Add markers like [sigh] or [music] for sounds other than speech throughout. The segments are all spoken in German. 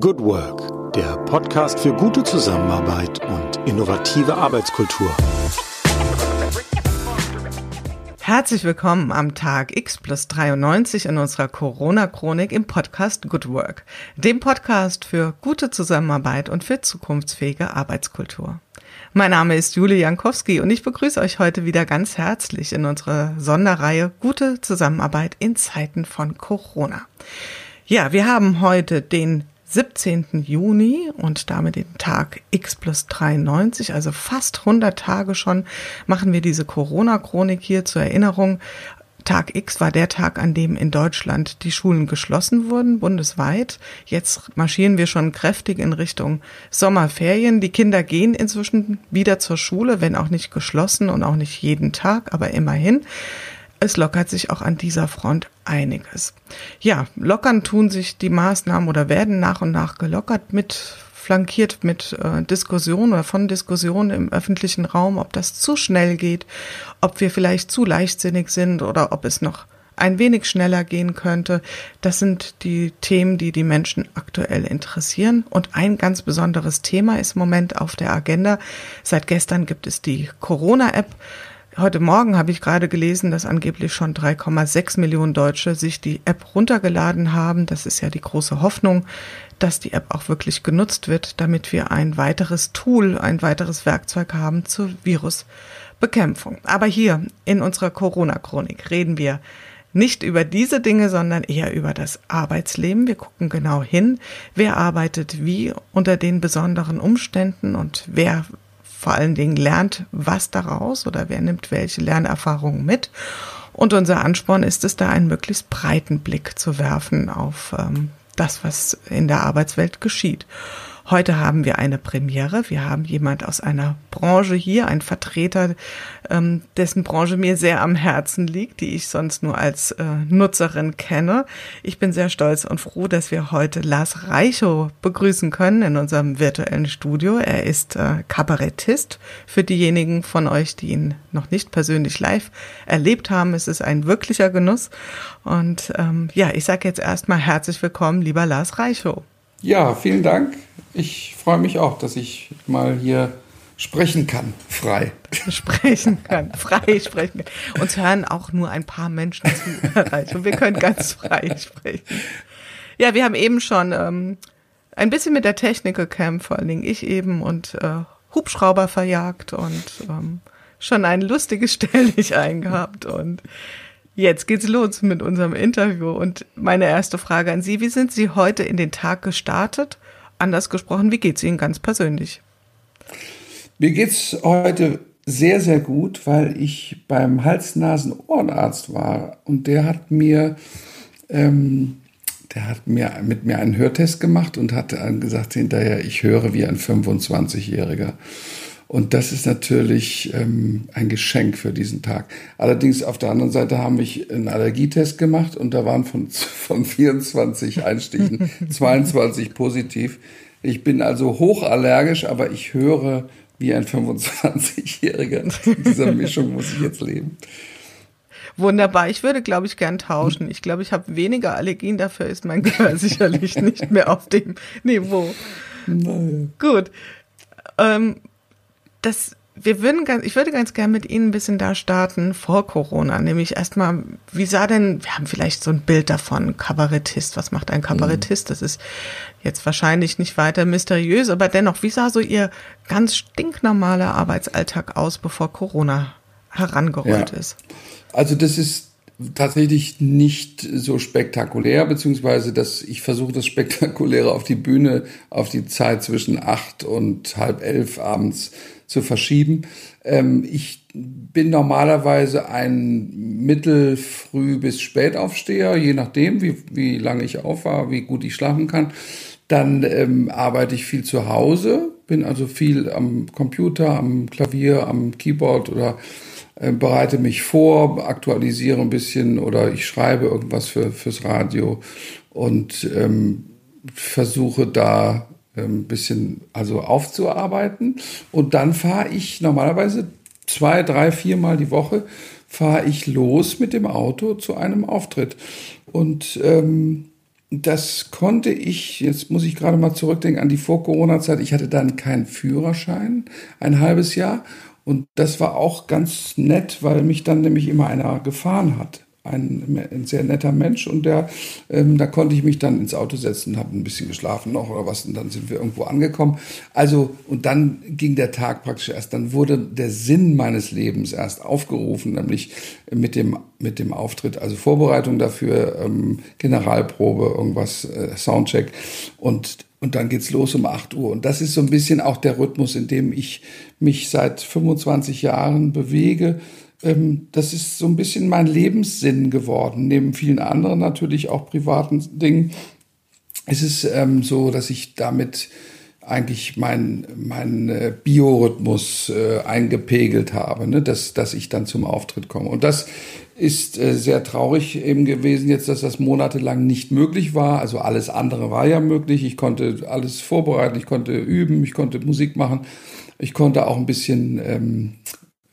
Good Work, der Podcast für gute Zusammenarbeit und innovative Arbeitskultur. Herzlich willkommen am Tag X plus 93 in unserer Corona-Chronik im Podcast Good Work, dem Podcast für gute Zusammenarbeit und für zukunftsfähige Arbeitskultur. Mein Name ist Julie Jankowski und ich begrüße euch heute wieder ganz herzlich in unserer Sonderreihe Gute Zusammenarbeit in Zeiten von Corona. Ja, wir haben heute den 17. Juni und damit den Tag X plus 93, also fast 100 Tage schon, machen wir diese Corona-Chronik hier zur Erinnerung. Tag X war der Tag, an dem in Deutschland die Schulen geschlossen wurden, bundesweit. Jetzt marschieren wir schon kräftig in Richtung Sommerferien. Die Kinder gehen inzwischen wieder zur Schule, wenn auch nicht geschlossen und auch nicht jeden Tag, aber immerhin es lockert sich auch an dieser Front einiges. Ja, lockern tun sich die Maßnahmen oder werden nach und nach gelockert mit flankiert mit äh, Diskussionen oder von Diskussionen im öffentlichen Raum, ob das zu schnell geht, ob wir vielleicht zu leichtsinnig sind oder ob es noch ein wenig schneller gehen könnte. Das sind die Themen, die die Menschen aktuell interessieren. Und ein ganz besonderes Thema ist im Moment auf der Agenda. Seit gestern gibt es die Corona-App. Heute Morgen habe ich gerade gelesen, dass angeblich schon 3,6 Millionen Deutsche sich die App runtergeladen haben. Das ist ja die große Hoffnung, dass die App auch wirklich genutzt wird, damit wir ein weiteres Tool, ein weiteres Werkzeug haben zur Virusbekämpfung. Aber hier in unserer Corona-Chronik reden wir nicht über diese Dinge, sondern eher über das Arbeitsleben. Wir gucken genau hin, wer arbeitet wie unter den besonderen Umständen und wer vor allen Dingen lernt was daraus oder wer nimmt welche Lernerfahrungen mit. Und unser Ansporn ist es, da einen möglichst breiten Blick zu werfen auf ähm, das, was in der Arbeitswelt geschieht. Heute haben wir eine Premiere. Wir haben jemand aus einer Branche hier, ein Vertreter, ähm, dessen Branche mir sehr am Herzen liegt, die ich sonst nur als äh, Nutzerin kenne. Ich bin sehr stolz und froh, dass wir heute Lars Reichow begrüßen können in unserem virtuellen Studio. Er ist äh, Kabarettist. Für diejenigen von euch, die ihn noch nicht persönlich live erlebt haben, ist es ein wirklicher Genuss. Und ähm, ja, ich sage jetzt erstmal herzlich willkommen, lieber Lars Reichow. Ja, vielen Dank. Ich freue mich auch, dass ich mal hier sprechen kann, frei. [laughs] Sprechen kann, frei sprechen kann. Uns hören auch nur ein paar Menschen zu und [laughs] wir können ganz frei sprechen. Ja, wir haben eben schon ähm, ein bisschen mit der Technik gekämpft, vor allen Dingen ich eben und äh, Hubschrauber verjagt und ähm, schon ein lustiges [laughs] Stelldichein eingehabt und Jetzt geht's los mit unserem Interview und meine erste Frage an Sie, wie sind Sie heute in den Tag gestartet? Anders gesprochen, wie geht's Ihnen ganz persönlich? Mir geht's heute sehr, sehr gut, weil ich beim Hals-Nasen-Ohrenarzt war und der hat mir, ähm, der hat mir mit mir einen Hörtest gemacht und hat gesagt hinterher, ich höre wie ein 25-Jähriger. Und das ist natürlich ähm, ein Geschenk für diesen Tag. Allerdings auf der anderen Seite haben wir einen Allergietest gemacht und da waren von, [laughs] von 24 Einstichen [laughs] 22 positiv. Ich bin also hochallergisch, aber ich höre wie ein 25-Jähriger. In dieser [laughs] Mischung muss ich jetzt leben. Wunderbar. Ich würde, glaube ich, gern tauschen. Ich glaube, ich habe weniger Allergien. Dafür ist mein Gehör sicherlich nicht mehr auf dem Niveau. Naja. Gut. Ähm, das, wir würden ganz, ich würde ganz gerne mit Ihnen ein bisschen da starten vor Corona, nämlich erstmal, wie sah denn, wir haben vielleicht so ein Bild davon, Kabarettist, was macht ein Kabarettist? Das ist jetzt wahrscheinlich nicht weiter mysteriös, aber dennoch, wie sah so Ihr ganz stinknormaler Arbeitsalltag aus, bevor Corona herangerollt ja. ist? Also das ist tatsächlich nicht so spektakulär, beziehungsweise dass ich versuche, das Spektakuläre auf die Bühne, auf die Zeit zwischen acht und halb elf abends zu verschieben. Ähm, ich bin normalerweise ein mittelfrüh bis spätaufsteher, je nachdem, wie, wie lange ich auf war, wie gut ich schlafen kann. Dann ähm, arbeite ich viel zu Hause, bin also viel am Computer, am Klavier, am Keyboard oder äh, bereite mich vor, aktualisiere ein bisschen oder ich schreibe irgendwas für, fürs Radio und ähm, versuche da ein ähm, bisschen also aufzuarbeiten. Und dann fahre ich normalerweise zwei, drei, viermal die Woche fahre ich los mit dem Auto zu einem Auftritt. Und ähm, das konnte ich, jetzt muss ich gerade mal zurückdenken an die Vor-Corona-Zeit. Ich hatte dann keinen Führerschein, ein halbes Jahr. Und das war auch ganz nett, weil mich dann nämlich immer einer gefahren hat ein, ein, sehr netter Mensch und der, ähm, da konnte ich mich dann ins Auto setzen, habe ein bisschen geschlafen noch oder was und dann sind wir irgendwo angekommen. Also und dann ging der Tag praktisch erst, dann wurde der Sinn meines Lebens erst aufgerufen, nämlich mit dem mit dem Auftritt, also Vorbereitung dafür, ähm, Generalprobe, irgendwas, äh, Soundcheck und und dann geht's los um 8 Uhr. Und das ist so ein bisschen auch der Rhythmus, in dem ich mich seit 25 Jahren bewege ähm, das ist so ein bisschen mein Lebenssinn geworden, neben vielen anderen natürlich auch privaten Dingen. Es ist ähm, so, dass ich damit eigentlich meinen mein, äh, Biorhythmus äh, eingepegelt habe, ne? dass, dass ich dann zum Auftritt komme. Und das ist äh, sehr traurig eben gewesen jetzt, dass das monatelang nicht möglich war. Also alles andere war ja möglich. Ich konnte alles vorbereiten, ich konnte üben, ich konnte Musik machen, ich konnte auch ein bisschen ähm,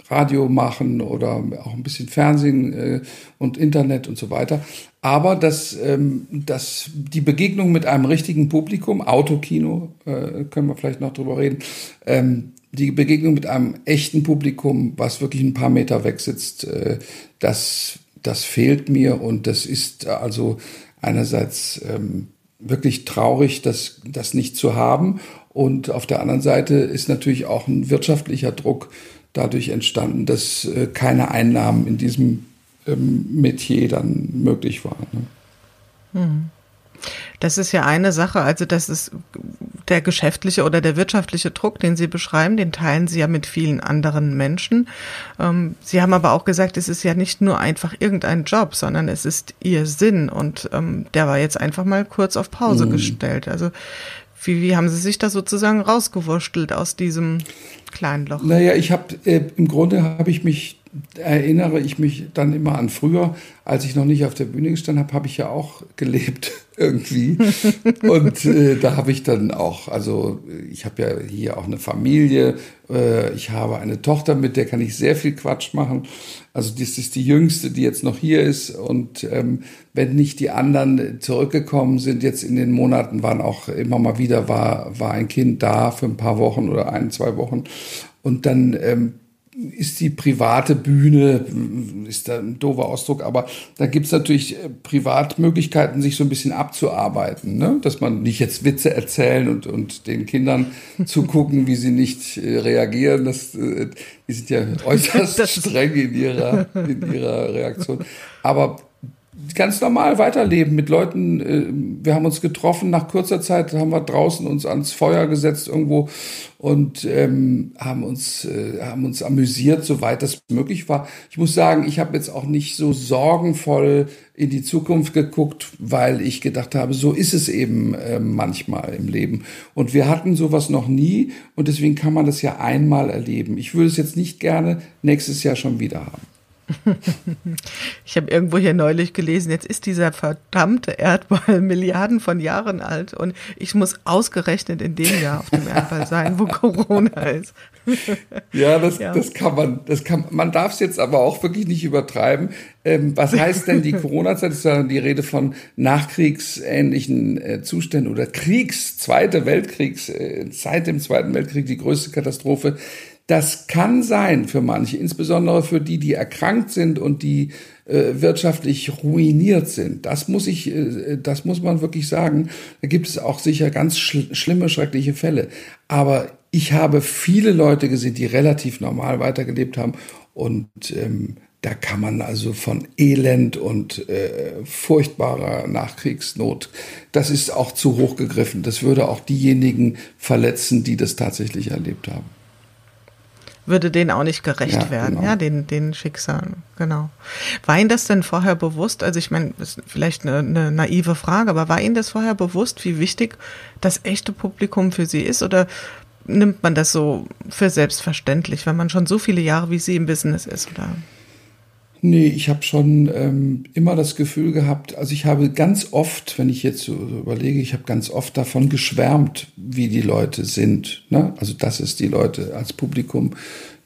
Radio machen oder auch ein bisschen Fernsehen äh, und Internet und so weiter. Aber dass, ähm, dass die Begegnung mit einem richtigen Publikum, Autokino, äh, können wir vielleicht noch drüber reden, ähm, die Begegnung mit einem echten Publikum, was wirklich ein paar Meter weg sitzt, äh, das, das fehlt mir und das ist also einerseits ähm, wirklich traurig, das, das nicht zu haben. Und auf der anderen Seite ist natürlich auch ein wirtschaftlicher Druck dadurch entstanden, dass äh, keine Einnahmen in diesem ähm, Metier dann möglich waren. Ne? Hm. Das ist ja eine Sache, also das ist der geschäftliche oder der wirtschaftliche Druck, den Sie beschreiben, den teilen Sie ja mit vielen anderen Menschen. Ähm, Sie haben aber auch gesagt, es ist ja nicht nur einfach irgendein Job, sondern es ist Ihr Sinn und ähm, der war jetzt einfach mal kurz auf Pause mhm. gestellt. Also wie, wie haben Sie sich da sozusagen rausgewurschtelt aus diesem kleinen Loch? Naja, ich habe äh, im Grunde habe ich mich erinnere ich mich dann immer an früher, als ich noch nicht auf der Bühne gestanden habe, habe ich ja auch gelebt [laughs] irgendwie. Und äh, da habe ich dann auch, also ich habe ja hier auch eine Familie, äh, ich habe eine Tochter, mit der kann ich sehr viel Quatsch machen. Also das ist die jüngste, die jetzt noch hier ist. Und ähm, wenn nicht die anderen zurückgekommen sind, jetzt in den Monaten waren auch immer mal wieder, war, war ein Kind da für ein paar Wochen oder ein, zwei Wochen. Und dann ähm, ist die private Bühne, ist da ein doofer Ausdruck, aber da gibt's natürlich äh, Privatmöglichkeiten, sich so ein bisschen abzuarbeiten, ne? dass man nicht jetzt Witze erzählen und, und den Kindern [laughs] zugucken, wie sie nicht äh, reagieren. Das, äh, die sind ja [laughs] äußerst streng in ihrer, in ihrer Reaktion. Aber ganz normal weiterleben mit Leuten. Äh, wir haben uns getroffen, nach kurzer Zeit haben wir draußen uns ans Feuer gesetzt irgendwo und ähm, haben uns äh, haben uns amüsiert, soweit das möglich war. Ich muss sagen, ich habe jetzt auch nicht so sorgenvoll in die Zukunft geguckt, weil ich gedacht habe, so ist es eben äh, manchmal im Leben. Und wir hatten sowas noch nie und deswegen kann man das ja einmal erleben. Ich würde es jetzt nicht gerne nächstes Jahr schon wieder haben. [laughs] Ich habe irgendwo hier neulich gelesen, jetzt ist dieser verdammte Erdball [laughs] Milliarden von Jahren alt und ich muss ausgerechnet in dem Jahr auf dem Erdball sein, wo Corona [laughs] ist. Ja, das, ja. das kann man, das kann, man darf es jetzt aber auch wirklich nicht übertreiben. Ähm, was heißt denn die Corona-Zeit? Ist ja die Rede von nachkriegsähnlichen äh, Zuständen oder Kriegs, Zweite Weltkriegs, äh, seit dem Zweiten Weltkrieg die größte Katastrophe das kann sein für manche, insbesondere für die, die erkrankt sind und die äh, wirtschaftlich ruiniert sind. Das muss ich, äh, das muss man wirklich sagen. Da gibt es auch sicher ganz schl schlimme, schreckliche Fälle. Aber ich habe viele Leute gesehen, die relativ normal weitergelebt haben und ähm, da kann man also von Elend und äh, furchtbarer Nachkriegsnot, das ist auch zu hoch gegriffen. Das würde auch diejenigen verletzen, die das tatsächlich erlebt haben würde denen auch nicht gerecht ja, werden, genau. ja, den, den Schicksalen, genau. War Ihnen das denn vorher bewusst? Also ich meine, das ist vielleicht eine, eine naive Frage, aber war Ihnen das vorher bewusst, wie wichtig das echte Publikum für Sie ist? Oder nimmt man das so für selbstverständlich, wenn man schon so viele Jahre wie Sie im Business ist, oder? Nee, ich habe schon ähm, immer das Gefühl gehabt, also ich habe ganz oft, wenn ich jetzt so überlege, ich habe ganz oft davon geschwärmt, wie die Leute sind. Ne? Also dass es die Leute als Publikum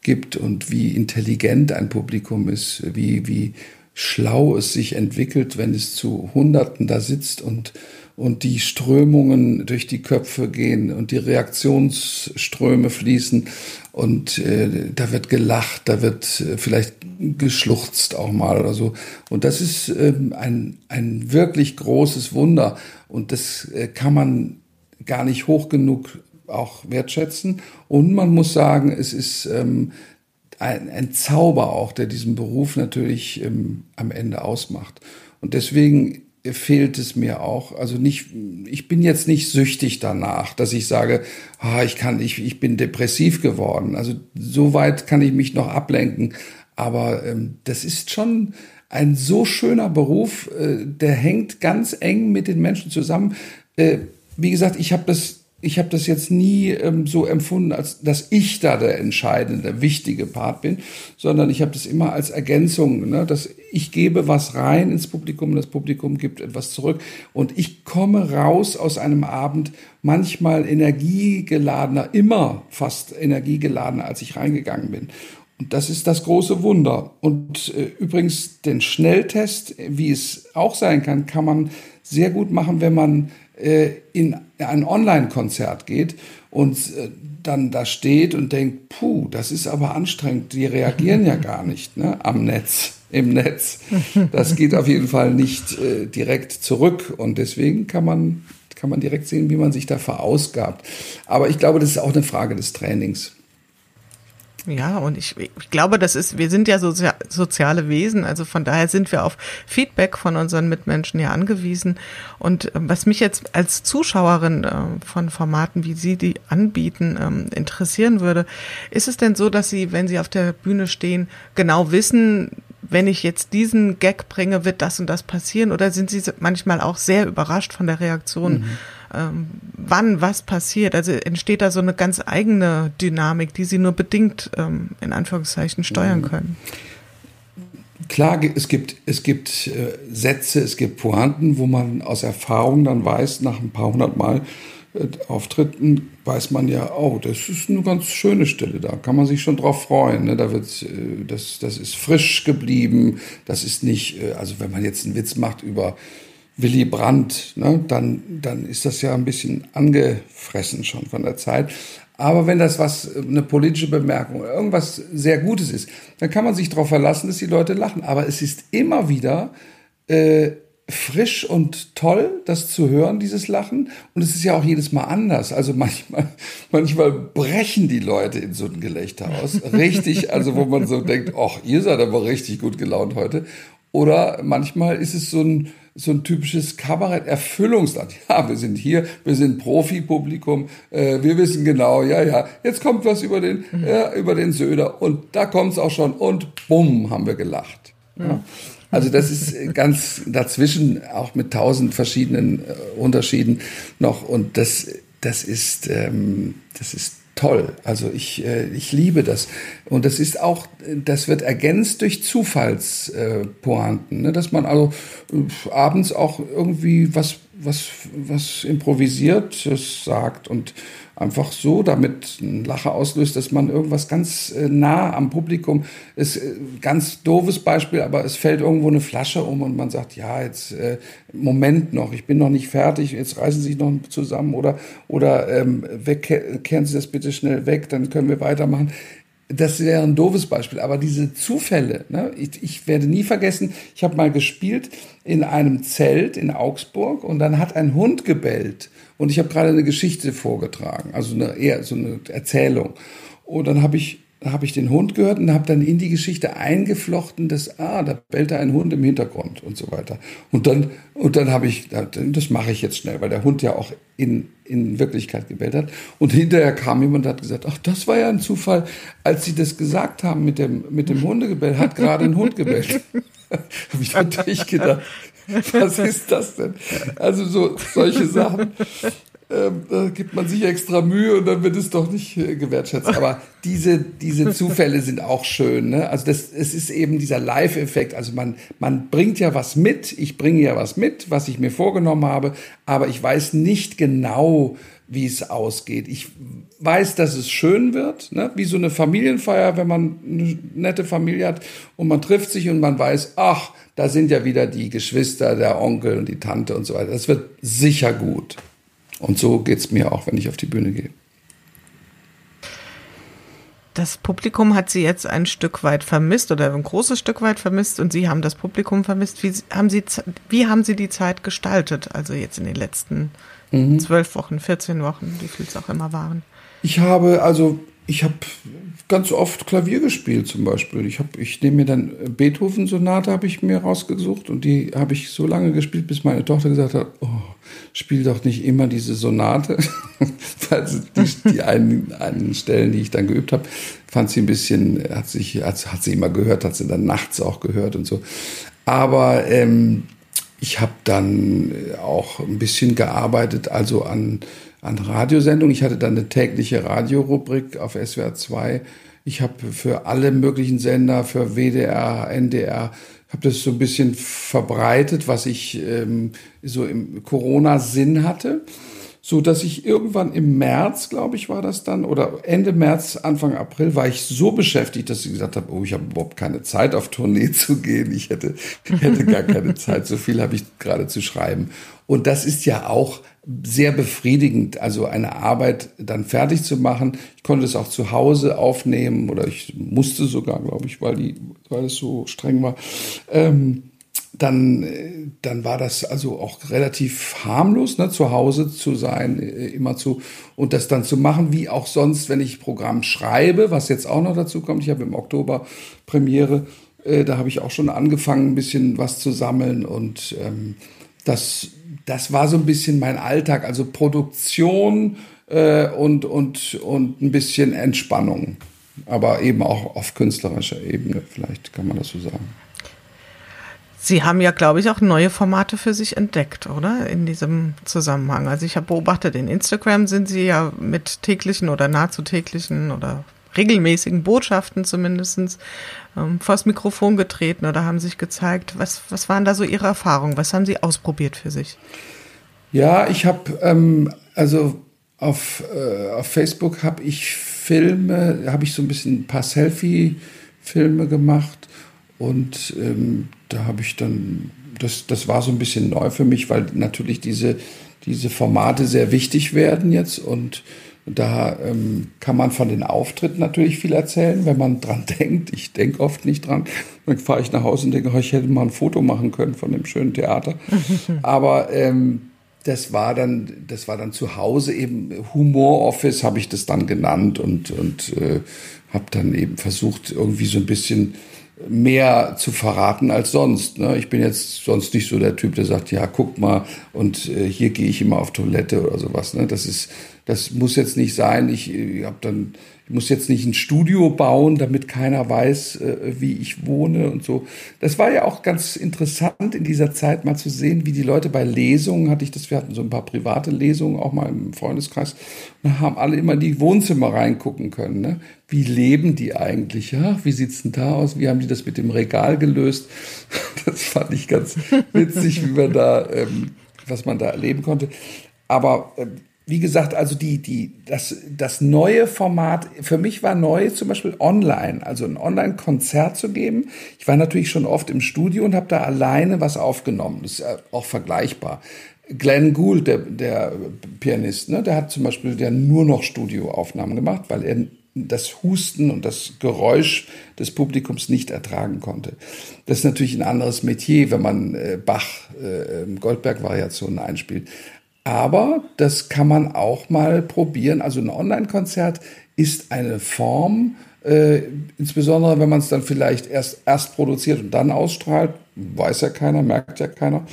gibt und wie intelligent ein Publikum ist, wie, wie schlau es sich entwickelt, wenn es zu Hunderten da sitzt und, und die Strömungen durch die Köpfe gehen und die Reaktionsströme fließen und äh, da wird gelacht, da wird äh, vielleicht geschluchzt auch mal oder so. Und das ist ähm, ein, ein wirklich großes Wunder und das äh, kann man gar nicht hoch genug auch wertschätzen. Und man muss sagen, es ist ähm, ein, ein Zauber auch, der diesen Beruf natürlich ähm, am Ende ausmacht. Und deswegen fehlt es mir auch. Also nicht, ich bin jetzt nicht süchtig danach, dass ich sage, ah, ich kann, ich, ich bin depressiv geworden. Also so weit kann ich mich noch ablenken. Aber ähm, das ist schon ein so schöner Beruf, äh, der hängt ganz eng mit den Menschen zusammen. Äh, wie gesagt, ich habe das ich habe das jetzt nie ähm, so empfunden, als dass ich da der entscheidende, wichtige Part bin, sondern ich habe das immer als Ergänzung, ne, dass ich gebe was rein ins Publikum das Publikum gibt etwas zurück und ich komme raus aus einem Abend manchmal energiegeladener, immer fast energiegeladener, als ich reingegangen bin. Und das ist das große Wunder. Und äh, übrigens den Schnelltest, wie es auch sein kann, kann man sehr gut machen, wenn man äh, in ein Online-Konzert geht und äh, dann da steht und denkt, puh, das ist aber anstrengend, die reagieren ja gar nicht ne, am Netz, im Netz. Das geht auf jeden Fall nicht äh, direkt zurück und deswegen kann man, kann man direkt sehen, wie man sich da verausgabt. Aber ich glaube, das ist auch eine Frage des Trainings. Ja, und ich, ich glaube, das ist, wir sind ja so soziale Wesen, also von daher sind wir auf Feedback von unseren Mitmenschen ja angewiesen. Und ähm, was mich jetzt als Zuschauerin äh, von Formaten, wie Sie die anbieten, ähm, interessieren würde, ist es denn so, dass Sie, wenn Sie auf der Bühne stehen, genau wissen, wenn ich jetzt diesen Gag bringe, wird das und das passieren? Oder sind Sie manchmal auch sehr überrascht von der Reaktion? Mhm ähm, wann was passiert. Also entsteht da so eine ganz eigene Dynamik, die sie nur bedingt ähm, in Anführungszeichen steuern mhm. können. Klar, es gibt, es gibt äh, Sätze, es gibt Pointen, wo man aus Erfahrung dann weiß, nach ein paar hundert Mal Auftritten weiß man ja, oh, das ist eine ganz schöne Stelle, da kann man sich schon drauf freuen. Ne? Da wird, äh, das, das ist frisch geblieben, das ist nicht, äh, also wenn man jetzt einen Witz macht über Willy Brandt, ne, dann, dann ist das ja ein bisschen angefressen schon von der Zeit. Aber wenn das was, eine politische Bemerkung, irgendwas sehr Gutes ist, dann kann man sich darauf verlassen, dass die Leute lachen. Aber es ist immer wieder äh, frisch und toll, das zu hören, dieses Lachen. Und es ist ja auch jedes Mal anders. Also manchmal, [laughs] manchmal brechen die Leute in so ein Gelächter aus. Richtig, also wo man so denkt, ach, ihr seid aber richtig gut gelaunt heute. Oder manchmal ist es so ein, so ein typisches Kabarett-Erfüllungsland. [laughs] Ja, wir sind hier, wir sind Profi-Publikum, äh, wir wissen genau, ja, ja, jetzt kommt was über den, mhm. äh, über den Söder und da kommt es auch schon und bumm, haben wir gelacht. Ja. Also das ist ganz dazwischen, auch mit tausend verschiedenen äh, Unterschieden noch und das, das ist, ähm, das ist toll. Also ich, äh, ich liebe das. Und das ist auch, das wird ergänzt durch Zufallspointen, ne? dass man also äh, abends auch irgendwie was, was, was improvisiert sagt und einfach so damit ein Lacher auslöst, dass man irgendwas ganz äh, nah am Publikum ist. Äh, ganz doofes Beispiel, aber es fällt irgendwo eine Flasche um und man sagt, ja, jetzt äh, Moment noch, ich bin noch nicht fertig, jetzt reißen Sie sich noch zusammen oder oder ähm, weg, kehren Sie das bitte schnell weg, dann können wir weitermachen. Das wäre ein doofes Beispiel, aber diese Zufälle, ne? ich, ich werde nie vergessen, ich habe mal gespielt in einem Zelt in Augsburg und dann hat ein Hund gebellt und ich habe gerade eine Geschichte vorgetragen, also eine, eher so eine Erzählung. Und dann habe ich habe ich den Hund gehört und habe dann in die Geschichte eingeflochten, dass, ah, da bellte ein Hund im Hintergrund und so weiter. Und dann, und dann habe ich, das mache ich jetzt schnell, weil der Hund ja auch in, in Wirklichkeit gebellt hat. Und hinterher kam jemand und hat gesagt, ach, das war ja ein Zufall. Als Sie das gesagt haben mit dem, mit dem Hundegebell, hat gerade ein Hund gebellt. [laughs] habe ich natürlich gedacht, was ist das denn? Also so solche Sachen. Äh, gibt man sich extra Mühe und dann wird es doch nicht äh, gewertschätzt. Aber [laughs] diese, diese Zufälle sind auch schön. Ne? Also das, es ist eben dieser Live-Effekt. Also man, man bringt ja was mit. Ich bringe ja was mit, was ich mir vorgenommen habe. Aber ich weiß nicht genau, wie es ausgeht. Ich weiß, dass es schön wird, ne? wie so eine Familienfeier, wenn man eine nette Familie hat und man trifft sich und man weiß, ach, da sind ja wieder die Geschwister, der Onkel und die Tante und so weiter. Das wird sicher gut. Und so geht es mir auch, wenn ich auf die Bühne gehe. Das Publikum hat Sie jetzt ein Stück weit vermisst oder ein großes Stück weit vermisst und Sie haben das Publikum vermisst. Wie haben Sie, wie haben Sie die Zeit gestaltet? Also jetzt in den letzten mhm. zwölf Wochen, 14 Wochen, wie viel es auch immer waren. Ich habe also ich habe ganz oft Klavier gespielt zum Beispiel. Ich, hab, ich nehme mir dann Beethoven-Sonate habe ich mir rausgesucht und die habe ich so lange gespielt, bis meine Tochter gesagt hat, oh, spiel doch nicht immer diese Sonate. [laughs] Weil die, die einen, einen Stellen, die ich dann geübt habe, fand sie ein bisschen, hat, sich, hat, hat sie immer gehört, hat sie dann nachts auch gehört und so. Aber ähm, ich habe dann auch ein bisschen gearbeitet, also an an Radiosendungen. Ich hatte dann eine tägliche Radiorubrik auf SWR 2. Ich habe für alle möglichen Sender, für WDR, NDR, habe das so ein bisschen verbreitet, was ich ähm, so im Corona-Sinn hatte, so dass ich irgendwann im März, glaube ich, war das dann, oder Ende März, Anfang April, war ich so beschäftigt, dass ich gesagt habe, oh, ich habe überhaupt keine Zeit auf Tournee [laughs] zu gehen. Ich hätte, hätte gar keine [laughs] Zeit. So viel habe ich gerade zu schreiben. Und das ist ja auch sehr befriedigend, also eine Arbeit dann fertig zu machen. Ich konnte es auch zu Hause aufnehmen oder ich musste sogar, glaube ich, weil, die, weil es so streng war. Ähm, dann, dann war das also auch relativ harmlos, ne, zu Hause zu sein, äh, immer zu und das dann zu machen, wie auch sonst, wenn ich Programm schreibe, was jetzt auch noch dazu kommt. Ich habe im Oktober Premiere, äh, da habe ich auch schon angefangen, ein bisschen was zu sammeln und ähm, das das war so ein bisschen mein Alltag, also Produktion äh, und, und, und ein bisschen Entspannung. Aber eben auch auf künstlerischer Ebene, vielleicht kann man das so sagen. Sie haben ja, glaube ich, auch neue Formate für sich entdeckt, oder? In diesem Zusammenhang. Also ich habe beobachtet, in Instagram sind Sie ja mit täglichen oder nahezu täglichen oder regelmäßigen Botschaften zumindest ähm, vors Mikrofon getreten oder haben sich gezeigt. Was, was waren da so Ihre Erfahrungen? Was haben Sie ausprobiert für sich? Ja, ich habe ähm, also auf, äh, auf Facebook habe ich Filme, habe ich so ein bisschen ein paar Selfie-Filme gemacht und ähm, da habe ich dann, das, das war so ein bisschen neu für mich, weil natürlich diese, diese Formate sehr wichtig werden jetzt und da ähm, kann man von den Auftritten natürlich viel erzählen, wenn man [laughs] dran denkt. Ich denke oft nicht dran. Dann fahre ich nach Hause und denke, oh, ich hätte mal ein Foto machen können von dem schönen Theater. [laughs] Aber ähm, das war dann, das war dann zu Hause eben Humor Office habe ich das dann genannt und und äh, habe dann eben versucht irgendwie so ein bisschen mehr zu verraten als sonst. Ne? Ich bin jetzt sonst nicht so der Typ, der sagt, ja, guck mal, und äh, hier gehe ich immer auf Toilette oder sowas. Ne? Das ist, das muss jetzt nicht sein. Ich, ich habe dann ich muss jetzt nicht ein Studio bauen, damit keiner weiß, äh, wie ich wohne und so. Das war ja auch ganz interessant in dieser Zeit mal zu sehen, wie die Leute bei Lesungen, hatte ich das, wir hatten so ein paar private Lesungen auch mal im Freundeskreis, und haben alle immer in die Wohnzimmer reingucken können. Ne? Wie leben die eigentlich? Ja, wie sieht's denn da aus? Wie haben die das mit dem Regal gelöst? [laughs] Das fand ich ganz witzig, wie man da, ähm, was man da erleben konnte. Aber ähm, wie gesagt, also die, die, das, das neue Format, für mich war neu zum Beispiel online, also ein Online-Konzert zu geben. Ich war natürlich schon oft im Studio und habe da alleine was aufgenommen. Das ist auch vergleichbar. Glenn Gould, der, der Pianist, ne, der hat zum Beispiel der nur noch Studioaufnahmen gemacht, weil er das Husten und das Geräusch des Publikums nicht ertragen konnte. Das ist natürlich ein anderes Metier, wenn man äh, Bach äh, Goldberg-Variationen einspielt. Aber das kann man auch mal probieren. Also ein Online-Konzert ist eine Form, äh, insbesondere wenn man es dann vielleicht erst, erst produziert und dann ausstrahlt, weiß ja keiner, merkt ja keiner,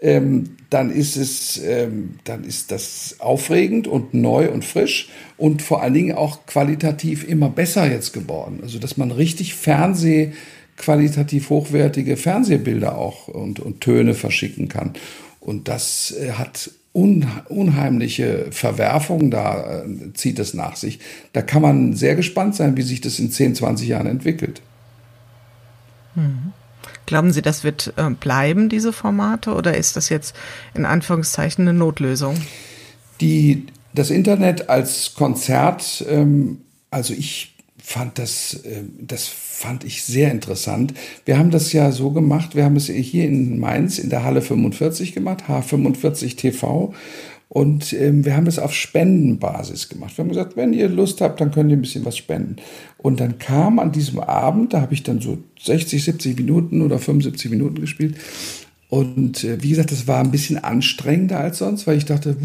ähm, dann ist es, ähm, dann ist das aufregend und neu und frisch und vor allen Dingen auch qualitativ immer besser jetzt geworden. Also dass man richtig Fernseh qualitativ hochwertige Fernsehbilder auch und, und Töne verschicken kann. Und das äh, hat unheimliche Verwerfung da äh, zieht es nach sich. Da kann man sehr gespannt sein, wie sich das in 10, 20 Jahren entwickelt. Mhm. Glauben Sie, das wird äh, bleiben, diese Formate, oder ist das jetzt in Anführungszeichen eine Notlösung? Die, das Internet als Konzert, ähm, also ich fand das, äh, das fand ich sehr interessant. Wir haben das ja so gemacht, wir haben es hier in Mainz in der Halle 45 gemacht, H45 TV. Und ähm, wir haben das auf Spendenbasis gemacht. Wir haben gesagt, wenn ihr Lust habt, dann könnt ihr ein bisschen was spenden. Und dann kam an diesem Abend, da habe ich dann so 60, 70 Minuten oder 75 Minuten gespielt, und äh, wie gesagt, das war ein bisschen anstrengender als sonst, weil ich dachte,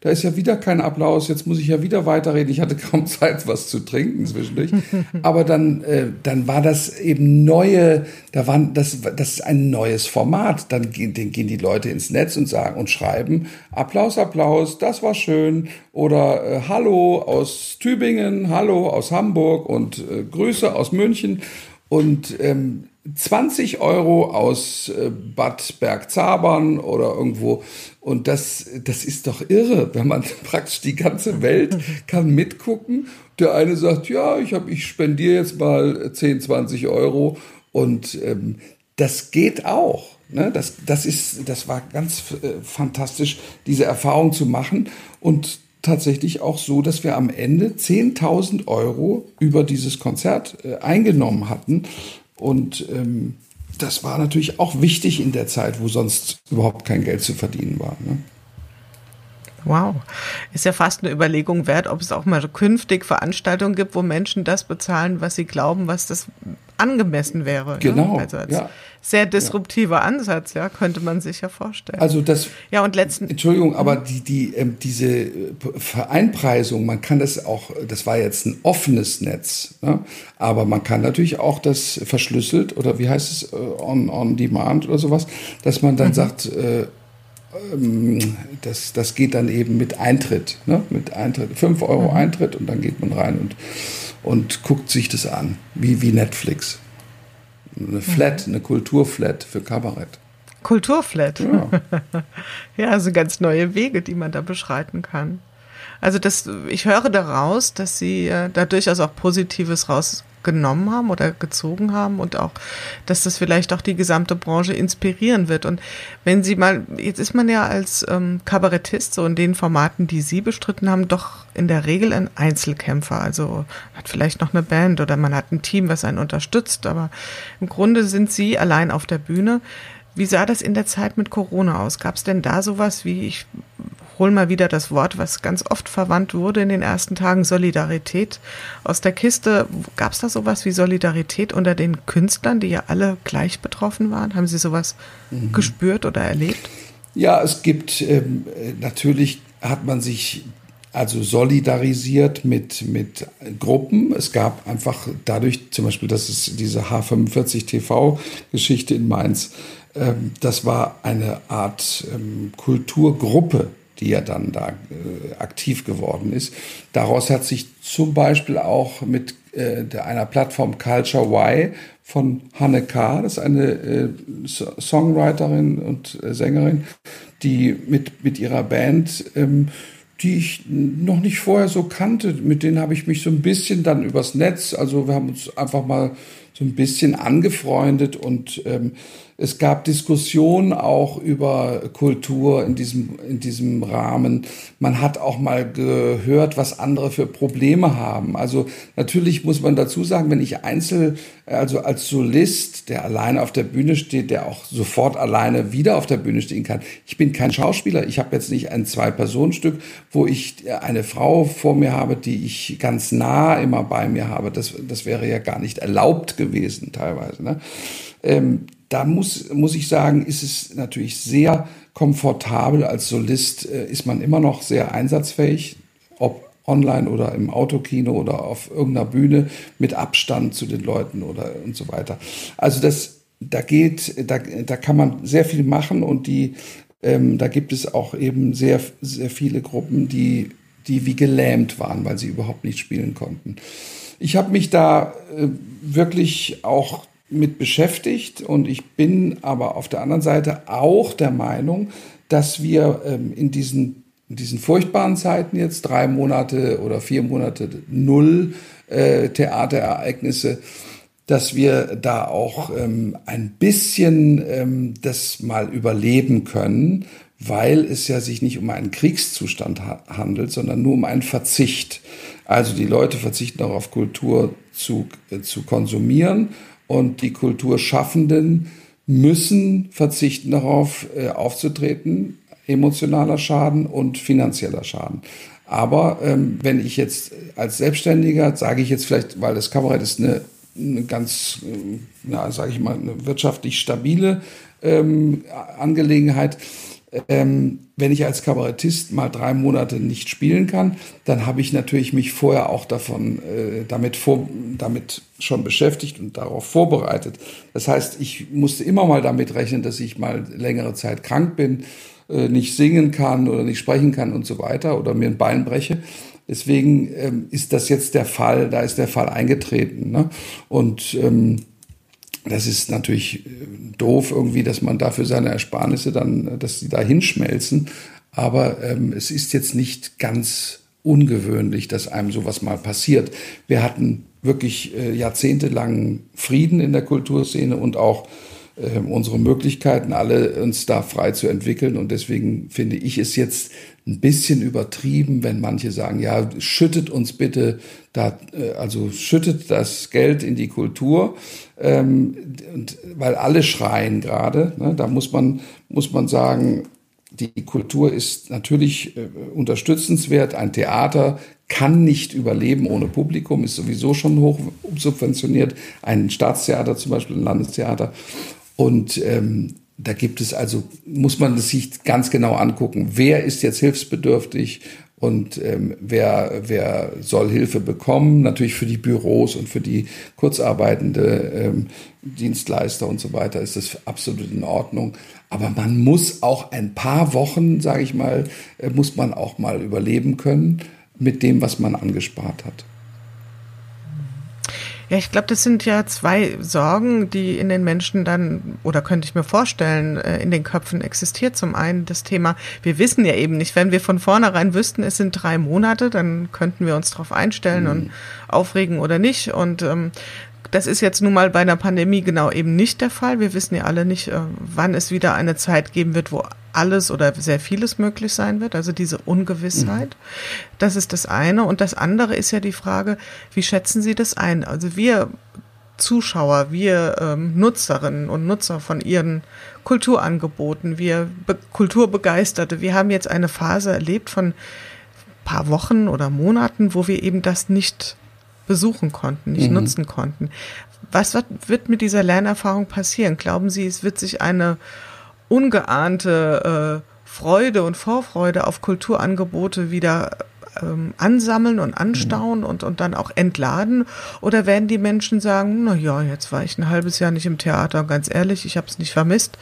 da ist ja wieder kein Applaus, jetzt muss ich ja wieder weiterreden. Ich hatte kaum [laughs] Zeit, was zu trinken zwischendurch. [laughs] Aber dann, äh, dann war das eben neue, da waren das, das ist ein neues Format. Dann gehen, dann gehen die Leute ins Netz und sagen und schreiben Applaus, Applaus, das war schön. Oder äh, Hallo aus Tübingen, Hallo aus Hamburg und äh, Grüße aus München. Und ähm, 20 Euro aus äh, Bad Bergzabern oder irgendwo. Und das, das ist doch irre, wenn man [laughs] praktisch die ganze Welt [laughs] kann mitgucken. Der eine sagt, ja, ich, hab, ich spendiere jetzt mal 10, 20 Euro. Und ähm, das geht auch. Ne? Das, das, ist, das war ganz äh, fantastisch, diese Erfahrung zu machen. Und tatsächlich auch so, dass wir am Ende 10.000 Euro über dieses Konzert äh, eingenommen hatten. Und ähm, das war natürlich auch wichtig in der Zeit, wo sonst überhaupt kein Geld zu verdienen war. Ne? Wow. Ist ja fast eine Überlegung wert, ob es auch mal künftig Veranstaltungen gibt, wo Menschen das bezahlen, was sie glauben, was das angemessen wäre. Ne? Genau. Ne? Also als ja. sehr disruptiver ja. Ansatz, ja, könnte man sich ja vorstellen. Also das. Ja, und letzten. Entschuldigung, aber die, die, ähm, diese äh, Vereinpreisung, man kann das auch, das war jetzt ein offenes Netz, ne? aber man kann natürlich auch das verschlüsselt oder wie heißt es, äh, on, on demand oder sowas, dass man dann mhm. sagt, äh, ähm, das, das geht dann eben mit Eintritt, ne? mit Eintritt, 5 Euro mhm. Eintritt und dann geht man rein und, und guckt sich das an, wie, wie Netflix. Eine Flat, mhm. eine Kulturflat für Kabarett. Kulturflat. Ja. [laughs] ja, also ganz neue Wege, die man da beschreiten kann. Also das, ich höre daraus, dass Sie äh, da durchaus auch Positives raus genommen haben oder gezogen haben und auch, dass das vielleicht auch die gesamte Branche inspirieren wird. Und wenn Sie mal, jetzt ist man ja als ähm, Kabarettist so in den Formaten, die Sie bestritten haben, doch in der Regel ein Einzelkämpfer. Also hat vielleicht noch eine Band oder man hat ein Team, was einen unterstützt, aber im Grunde sind Sie allein auf der Bühne. Wie sah das in der Zeit mit Corona aus? Gab es denn da sowas wie, ich hol mal wieder das Wort, was ganz oft verwandt wurde in den ersten Tagen, Solidarität aus der Kiste. Gab es da sowas wie Solidarität unter den Künstlern, die ja alle gleich betroffen waren? Haben Sie sowas mhm. gespürt oder erlebt? Ja, es gibt ähm, natürlich hat man sich also solidarisiert mit, mit Gruppen. Es gab einfach dadurch zum Beispiel, dass es diese H45 TV-Geschichte in Mainz, das war eine Art ähm, Kulturgruppe, die ja dann da äh, aktiv geworden ist. Daraus hat sich zum Beispiel auch mit äh, einer Plattform Culture Y von Hanne K., das ist eine äh, Songwriterin und Sängerin, die mit, mit ihrer Band, ähm, die ich noch nicht vorher so kannte, mit denen habe ich mich so ein bisschen dann übers Netz, also wir haben uns einfach mal so ein bisschen angefreundet und ähm, es gab Diskussionen auch über Kultur in diesem, in diesem Rahmen. Man hat auch mal gehört, was andere für Probleme haben. Also natürlich muss man dazu sagen, wenn ich einzel, also als Solist, der alleine auf der Bühne steht, der auch sofort alleine wieder auf der Bühne stehen kann. Ich bin kein Schauspieler. Ich habe jetzt nicht ein Zwei-Personen-Stück, wo ich eine Frau vor mir habe, die ich ganz nah immer bei mir habe. Das, das wäre ja gar nicht erlaubt gewesen teilweise. Ne? Ähm, da muss, muss ich sagen, ist es natürlich sehr komfortabel. Als Solist äh, ist man immer noch sehr einsatzfähig, ob online oder im Autokino oder auf irgendeiner Bühne mit Abstand zu den Leuten oder und so weiter. Also das, da geht, da, da kann man sehr viel machen und die, ähm, da gibt es auch eben sehr, sehr viele Gruppen, die, die wie gelähmt waren, weil sie überhaupt nicht spielen konnten. Ich habe mich da äh, wirklich auch mit beschäftigt und ich bin aber auf der anderen Seite auch der Meinung, dass wir ähm, in diesen, in diesen furchtbaren Zeiten jetzt drei Monate oder vier Monate null äh, Theaterereignisse, dass wir da auch ähm, ein bisschen ähm, das mal überleben können, weil es ja sich nicht um einen Kriegszustand ha handelt, sondern nur um einen Verzicht. Also die Leute verzichten auch auf Kultur zu, äh, zu konsumieren und die Kulturschaffenden müssen verzichten darauf, äh, aufzutreten, emotionaler Schaden und finanzieller Schaden. Aber ähm, wenn ich jetzt als Selbstständiger, sage ich jetzt vielleicht, weil das Kabarett ist eine, eine ganz, äh, sage ich mal, eine wirtschaftlich stabile ähm, Angelegenheit, ähm, wenn ich als Kabarettist mal drei Monate nicht spielen kann, dann habe ich natürlich mich vorher auch davon, äh, damit, vor, damit schon beschäftigt und darauf vorbereitet. Das heißt, ich musste immer mal damit rechnen, dass ich mal längere Zeit krank bin, äh, nicht singen kann oder nicht sprechen kann und so weiter oder mir ein Bein breche. Deswegen ähm, ist das jetzt der Fall, da ist der Fall eingetreten. Ne? Und ähm, das ist natürlich äh, doof irgendwie, dass man dafür seine Ersparnisse dann, äh, dass sie da hinschmelzen. Aber ähm, es ist jetzt nicht ganz ungewöhnlich, dass einem sowas mal passiert. Wir hatten wirklich äh, jahrzehntelang Frieden in der Kulturszene und auch äh, unsere Möglichkeiten, alle uns da frei zu entwickeln. Und deswegen finde ich es jetzt ein bisschen übertrieben, wenn manche sagen, ja, schüttet uns bitte da, äh, also schüttet das Geld in die Kultur, ähm, und, weil alle schreien gerade. Ne, da muss man, muss man sagen, die Kultur ist natürlich äh, unterstützenswert. Ein Theater kann nicht überleben ohne Publikum, ist sowieso schon hoch subventioniert. Ein Staatstheater zum Beispiel, ein Landestheater. Und ähm, da gibt es also, muss man sich ganz genau angucken, wer ist jetzt hilfsbedürftig und ähm, wer, wer soll Hilfe bekommen. Natürlich für die Büros und für die kurzarbeitende ähm, Dienstleister und so weiter ist das absolut in Ordnung. Aber man muss auch ein paar Wochen, sage ich mal, äh, muss man auch mal überleben können mit dem, was man angespart hat. Ja, ich glaube, das sind ja zwei Sorgen, die in den Menschen dann, oder könnte ich mir vorstellen, äh, in den Köpfen existiert. Zum einen das Thema, wir wissen ja eben nicht, wenn wir von vornherein wüssten, es sind drei Monate, dann könnten wir uns darauf einstellen mhm. und aufregen oder nicht. Und ähm, das ist jetzt nun mal bei einer Pandemie genau eben nicht der Fall. Wir wissen ja alle nicht, äh, wann es wieder eine Zeit geben wird, wo alles oder sehr vieles möglich sein wird. Also diese Ungewissheit. Mhm. Das ist das eine. Und das andere ist ja die Frage, wie schätzen Sie das ein? Also wir Zuschauer, wir ähm, Nutzerinnen und Nutzer von ihren Kulturangeboten, wir Be Kulturbegeisterte, wir haben jetzt eine Phase erlebt von paar Wochen oder Monaten, wo wir eben das nicht besuchen konnten, nicht mhm. nutzen konnten. Was wird, mit dieser Lernerfahrung passieren? Glauben Sie, es wird sich eine ungeahnte äh, Freude und Vorfreude auf Kulturangebote wieder ähm, ansammeln und anstauen mhm. und, und dann auch entladen? Oder werden die Menschen sagen, na ja, jetzt war ich ein halbes Jahr nicht im Theater, ganz ehrlich, ich habe es nicht vermisst.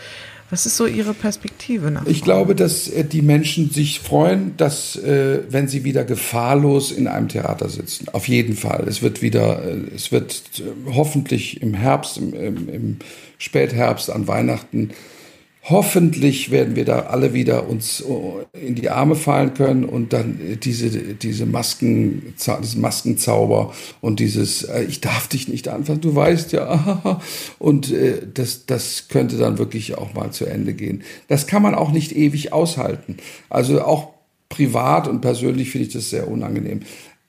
Was ist so Ihre Perspektive? Nach ich glaube, dass äh, die Menschen sich freuen, dass, äh, wenn sie wieder gefahrlos in einem Theater sitzen. Auf jeden Fall. Es wird wieder, äh, es wird hoffentlich im Herbst, im, im, im Spätherbst, an Weihnachten Hoffentlich werden wir da alle wieder uns äh, in die Arme fallen können und dann diese, diese Masken, diesen Maskenzauber und dieses, äh, ich darf dich nicht anfassen, du weißt ja, [laughs] und äh, das, das könnte dann wirklich auch mal zu Ende gehen. Das kann man auch nicht ewig aushalten. Also auch privat und persönlich finde ich das sehr unangenehm.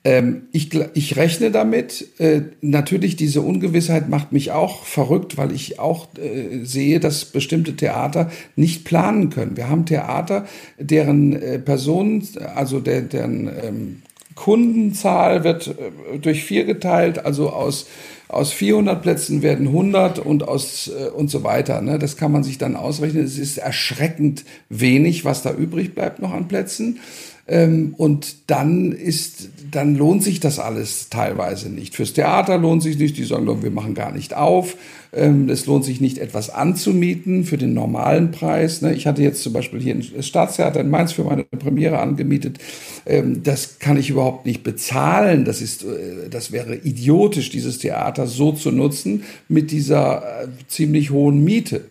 Ähm, ich, ich rechne damit. Äh, natürlich, diese Ungewissheit macht mich auch verrückt, weil ich auch äh, sehe, dass bestimmte Theater nicht planen können. Wir haben Theater, deren äh, Personen, also der, deren ähm, Kundenzahl wird äh, durch vier geteilt, also aus aus 400 Plätzen werden 100 und aus äh, und so weiter. Ne? Das kann man sich dann ausrechnen. Es ist erschreckend wenig, was da übrig bleibt noch an Plätzen. Ähm, und dann ist, dann lohnt sich das alles teilweise nicht. Fürs Theater lohnt sich nicht. Die sagen, wir machen gar nicht auf. Ähm, es lohnt sich nicht, etwas anzumieten für den normalen Preis. Ne? Ich hatte jetzt zum Beispiel hier ein Staatstheater in Mainz für meine Premiere angemietet. Ähm, das kann ich überhaupt nicht bezahlen. Das ist, äh, das wäre idiotisch, dieses Theater so zu nutzen mit dieser äh, ziemlich hohen Miete.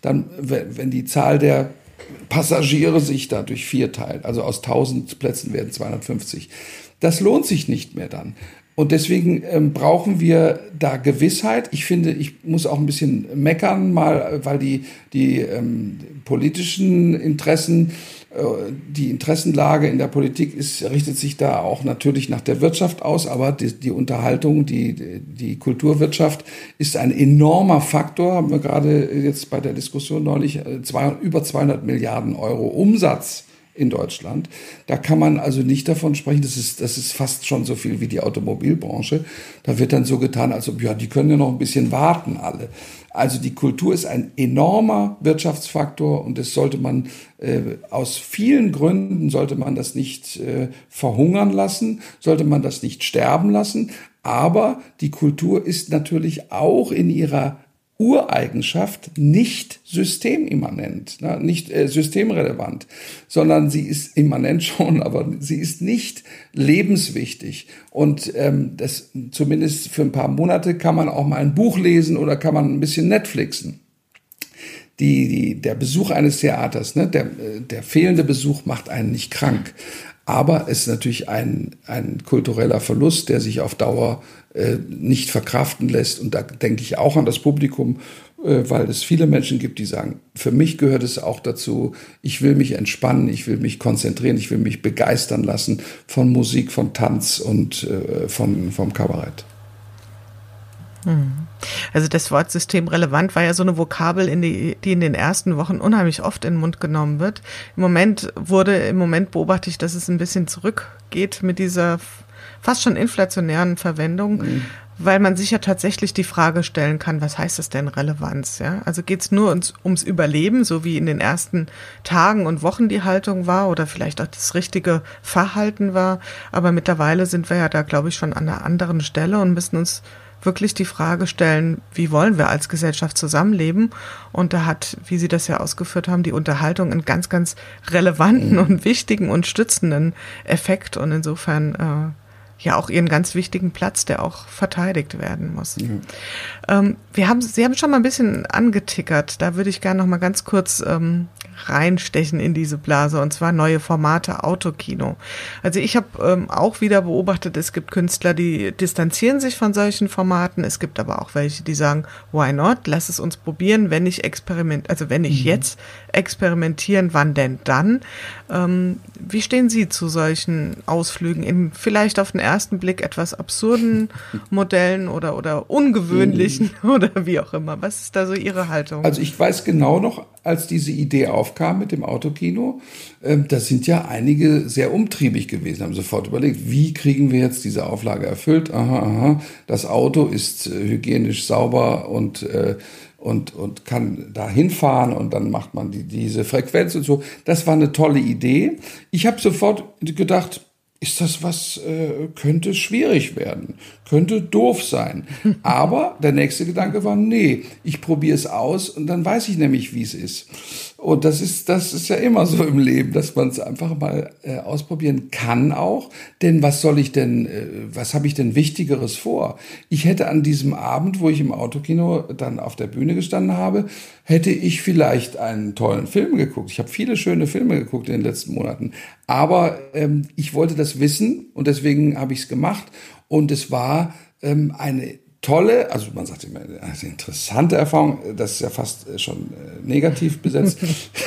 Dann, wenn die Zahl der Passagiere sich da durch vier teilt, also aus 1000 Plätzen werden 250. Das lohnt sich nicht mehr dann. Und deswegen ähm, brauchen wir da Gewissheit. Ich finde, ich muss auch ein bisschen meckern, mal, weil die, die ähm, politischen Interessen, die Interessenlage in der Politik ist, richtet sich da auch natürlich nach der Wirtschaft aus, aber die, die Unterhaltung, die, die Kulturwirtschaft ist ein enormer Faktor, haben wir gerade jetzt bei der Diskussion neulich, äh, zwei, über 200 Milliarden Euro Umsatz in Deutschland. Da kann man also nicht davon sprechen, das ist, das ist fast schon so viel wie die Automobilbranche. Da wird dann so getan, als ob, ja, die können ja noch ein bisschen warten alle. Also die Kultur ist ein enormer Wirtschaftsfaktor und das sollte man äh, aus vielen Gründen sollte man das nicht äh, verhungern lassen, sollte man das nicht sterben lassen. Aber die Kultur ist natürlich auch in ihrer Ureigenschaft nicht systemimmanent, ne, nicht äh, systemrelevant, sondern sie ist immanent [laughs] schon, aber sie ist nicht lebenswichtig. Und ähm, das zumindest für ein paar Monate kann man auch mal ein Buch lesen oder kann man ein bisschen Netflixen. Die, die, der Besuch eines Theaters, ne, der, äh, der fehlende Besuch macht einen nicht krank. Aber es ist natürlich ein, ein kultureller Verlust, der sich auf Dauer äh, nicht verkraften lässt. Und da denke ich auch an das Publikum, äh, weil es viele Menschen gibt, die sagen, für mich gehört es auch dazu, ich will mich entspannen, ich will mich konzentrieren, ich will mich begeistern lassen von Musik, von Tanz und äh, von, vom Kabarett. Hm. Also das Wort systemrelevant war ja so eine Vokabel, in die, die in den ersten Wochen unheimlich oft in den Mund genommen wird. Im Moment wurde, im Moment beobachte ich, dass es ein bisschen zurückgeht mit dieser fast schon inflationären Verwendung, mhm. weil man sich ja tatsächlich die Frage stellen kann, was heißt das denn Relevanz? Ja? Also geht es nur ums, ums Überleben, so wie in den ersten Tagen und Wochen die Haltung war oder vielleicht auch das richtige Verhalten war. Aber mittlerweile sind wir ja da, glaube ich, schon an einer anderen Stelle und müssen uns wirklich die Frage stellen, wie wollen wir als Gesellschaft zusammenleben? Und da hat, wie Sie das ja ausgeführt haben, die Unterhaltung einen ganz, ganz relevanten mhm. und wichtigen und stützenden Effekt. Und insofern äh, ja auch ihren ganz wichtigen Platz, der auch verteidigt werden muss. Mhm. Ähm, wir haben, Sie haben schon mal ein bisschen angetickert. Da würde ich gerne noch mal ganz kurz ähm, reinstechen in diese Blase und zwar neue Formate Autokino. Also ich habe ähm, auch wieder beobachtet, es gibt Künstler, die distanzieren sich von solchen Formaten. Es gibt aber auch welche, die sagen, why not? Lass es uns probieren. Wenn ich experiment, also wenn ich mhm. jetzt experimentieren, wann denn dann? Ähm, wie stehen Sie zu solchen Ausflügen in vielleicht auf den ersten Blick etwas absurden [laughs] Modellen oder oder ungewöhnlichen mhm. [laughs] oder wie auch immer? Was ist da so Ihre Haltung? Also ich weiß genau noch, als diese Idee aufkam mit dem Autokino, äh, da sind ja einige sehr umtriebig gewesen, haben sofort überlegt, wie kriegen wir jetzt diese Auflage erfüllt? Aha, aha, das Auto ist äh, hygienisch sauber und äh, und, und kann da hinfahren und dann macht man die, diese Frequenz und so. Das war eine tolle Idee. Ich habe sofort gedacht, ist das was, äh, könnte schwierig werden, könnte doof sein. [laughs] Aber der nächste Gedanke war, nee, ich probiere es aus und dann weiß ich nämlich, wie es ist. Und das ist, das ist ja immer so im Leben, dass man es einfach mal äh, ausprobieren kann auch. Denn was soll ich denn, äh, was habe ich denn Wichtigeres vor? Ich hätte an diesem Abend, wo ich im Autokino dann auf der Bühne gestanden habe, hätte ich vielleicht einen tollen Film geguckt. Ich habe viele schöne Filme geguckt in den letzten Monaten. Aber ähm, ich wollte das wissen und deswegen habe ich es gemacht. Und es war ähm, eine tolle, also man sagt immer, eine interessante Erfahrung, das ist ja fast äh, schon äh, negativ besetzt.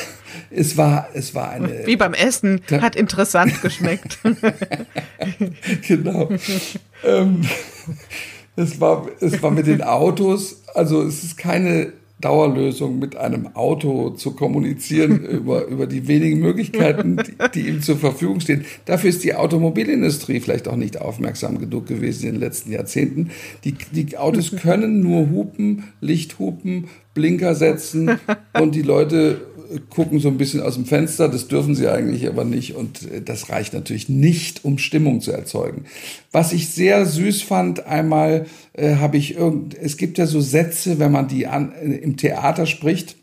[laughs] es war, es war eine. Wie beim Essen, hat interessant geschmeckt. [laughs] genau. ähm, es war, es war mit den Autos, also es ist keine Dauerlösung mit einem Auto zu kommunizieren [laughs] über, über die wenigen Möglichkeiten, die, die, ihm zur Verfügung stehen. Dafür ist die Automobilindustrie vielleicht auch nicht aufmerksam genug gewesen in den letzten Jahrzehnten. Die, die Autos [laughs] können nur hupen, Lichthupen, Blinker setzen und die Leute gucken so ein bisschen aus dem Fenster, das dürfen sie eigentlich aber nicht und äh, das reicht natürlich nicht, um Stimmung zu erzeugen. Was ich sehr süß fand, einmal äh, habe ich irgend, es gibt ja so Sätze, wenn man die an, äh, im Theater spricht,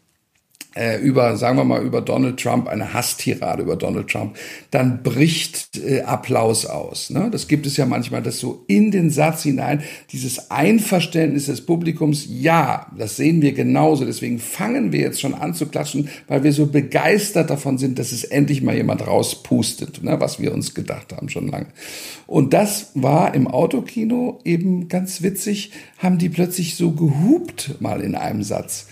äh, über, sagen wir mal, über Donald Trump, eine Hasstirade über Donald Trump, dann bricht äh, Applaus aus. Ne? Das gibt es ja manchmal, dass so in den Satz hinein dieses Einverständnis des Publikums, ja, das sehen wir genauso, deswegen fangen wir jetzt schon an zu klatschen, weil wir so begeistert davon sind, dass es endlich mal jemand rauspustet, ne? was wir uns gedacht haben schon lange. Und das war im Autokino eben ganz witzig, haben die plötzlich so gehupt mal in einem Satz.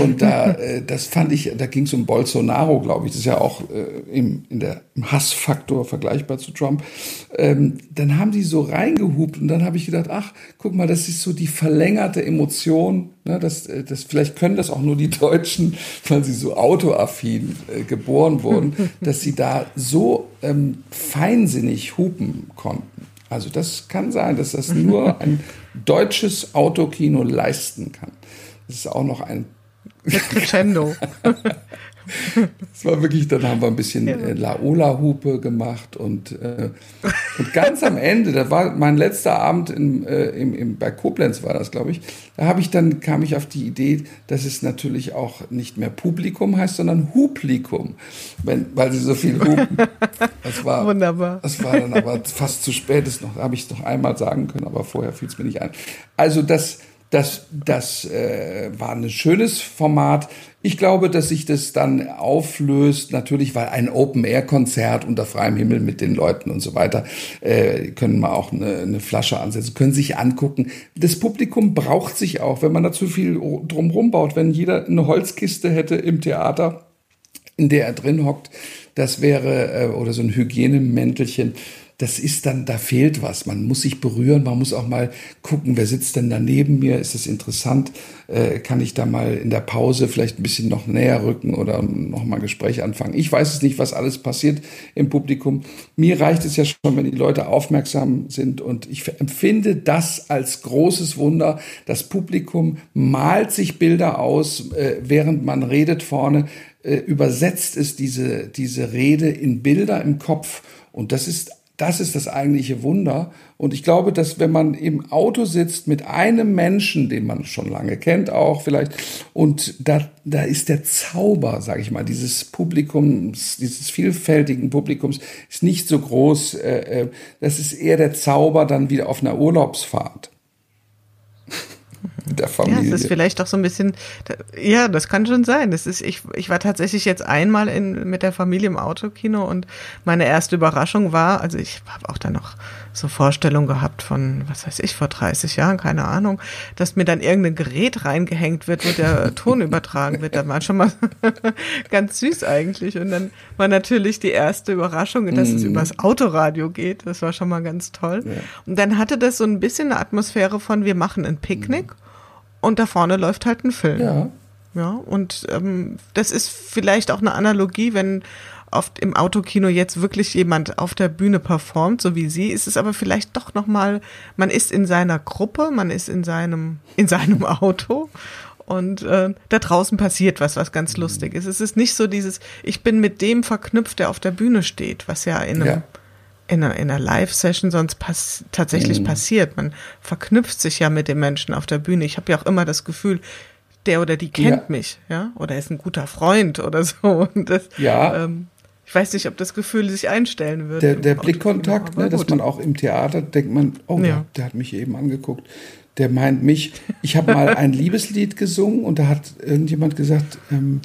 Und da, äh, das fand ich, da ging es um Bolsonaro, glaube ich, das ist ja auch äh, im, in der, im Hassfaktor vergleichbar zu Trump. Ähm, dann haben die so reingehupt und dann habe ich gedacht, ach, guck mal, das ist so die verlängerte Emotion. Ne, das, äh, das, vielleicht können das auch nur die Deutschen, weil sie so autoaffin äh, geboren wurden, [laughs] dass sie da so ähm, feinsinnig hupen konnten. Also das kann sein, dass das nur [laughs] ein deutsches Autokino leisten kann. Das ist auch noch ein Crescendo. [laughs] Das war wirklich, dann haben wir ein bisschen äh, Laola-Hupe gemacht und, äh, und ganz am Ende, da war mein letzter Abend in, äh, im, im, bei Koblenz war das, glaube ich, da habe ich dann, kam ich auf die Idee, dass es natürlich auch nicht mehr Publikum heißt, sondern Huplikum, wenn, weil sie so viel hupen. Das war, Wunderbar. Das war dann aber fast zu spät, das noch, habe ich es noch einmal sagen können, aber vorher fiel es mir nicht ein. Also das, das, das äh, war ein schönes Format. Ich glaube, dass sich das dann auflöst, natürlich, weil ein Open-Air-Konzert unter freiem Himmel mit den Leuten und so weiter, äh, können wir auch eine, eine Flasche ansetzen, können sich angucken. Das Publikum braucht sich auch, wenn man da zu viel drumherum baut, wenn jeder eine Holzkiste hätte im Theater, in der er drin hockt, das wäre, äh, oder so ein Hygienemäntelchen, das ist dann, da fehlt was. Man muss sich berühren, man muss auch mal gucken, wer sitzt denn da neben mir, ist das interessant, äh, kann ich da mal in der Pause vielleicht ein bisschen noch näher rücken oder noch mal ein Gespräch anfangen. Ich weiß es nicht, was alles passiert im Publikum. Mir reicht es ja schon, wenn die Leute aufmerksam sind und ich empfinde das als großes Wunder. Das Publikum malt sich Bilder aus, äh, während man redet vorne, äh, übersetzt es diese, diese Rede in Bilder im Kopf und das ist das ist das eigentliche Wunder. Und ich glaube, dass wenn man im Auto sitzt mit einem Menschen, den man schon lange kennt auch vielleicht, und da, da ist der Zauber, sage ich mal, dieses Publikums, dieses vielfältigen Publikums ist nicht so groß. Äh, äh das ist eher der Zauber dann wieder auf einer Urlaubsfahrt der Familie. Ja, es ist vielleicht auch so ein bisschen, ja, das kann schon sein. Das ist, ich, ich war tatsächlich jetzt einmal in, mit der Familie im Autokino und meine erste Überraschung war, also ich habe auch da noch so Vorstellungen gehabt von, was weiß ich, vor 30 Jahren, keine Ahnung, dass mir dann irgendein Gerät reingehängt wird, wo der [laughs] Ton übertragen wird. Da war schon mal [laughs] ganz süß eigentlich. Und dann war natürlich die erste Überraschung, dass mm. es mhm. übers Autoradio geht. Das war schon mal ganz toll. Ja. Und dann hatte das so ein bisschen eine Atmosphäre von, wir machen ein Picknick. Mm und da vorne läuft halt ein Film. Ja. Ja, und ähm, das ist vielleicht auch eine Analogie, wenn oft im Autokino jetzt wirklich jemand auf der Bühne performt, so wie sie, ist es aber vielleicht doch noch mal, man ist in seiner Gruppe, man ist in seinem [laughs] in seinem Auto und äh, da draußen passiert was, was ganz lustig ist. Es ist nicht so dieses, ich bin mit dem verknüpft, der auf der Bühne steht, was ja in einem ja in einer, in einer Live-Session sonst pass tatsächlich mhm. passiert. Man verknüpft sich ja mit dem Menschen auf der Bühne. Ich habe ja auch immer das Gefühl, der oder die kennt ja. mich, ja, oder ist ein guter Freund oder so. [laughs] Und das, ja. Ähm, ich weiß nicht, ob das Gefühl sich einstellen würde. Der, der Blickkontakt, ne, dass man auch im Theater denkt man, oh, ja. der hat mich eben angeguckt. Der meint mich. Ich habe mal [laughs] ein Liebeslied gesungen und da hat irgendjemand gesagt, ähm,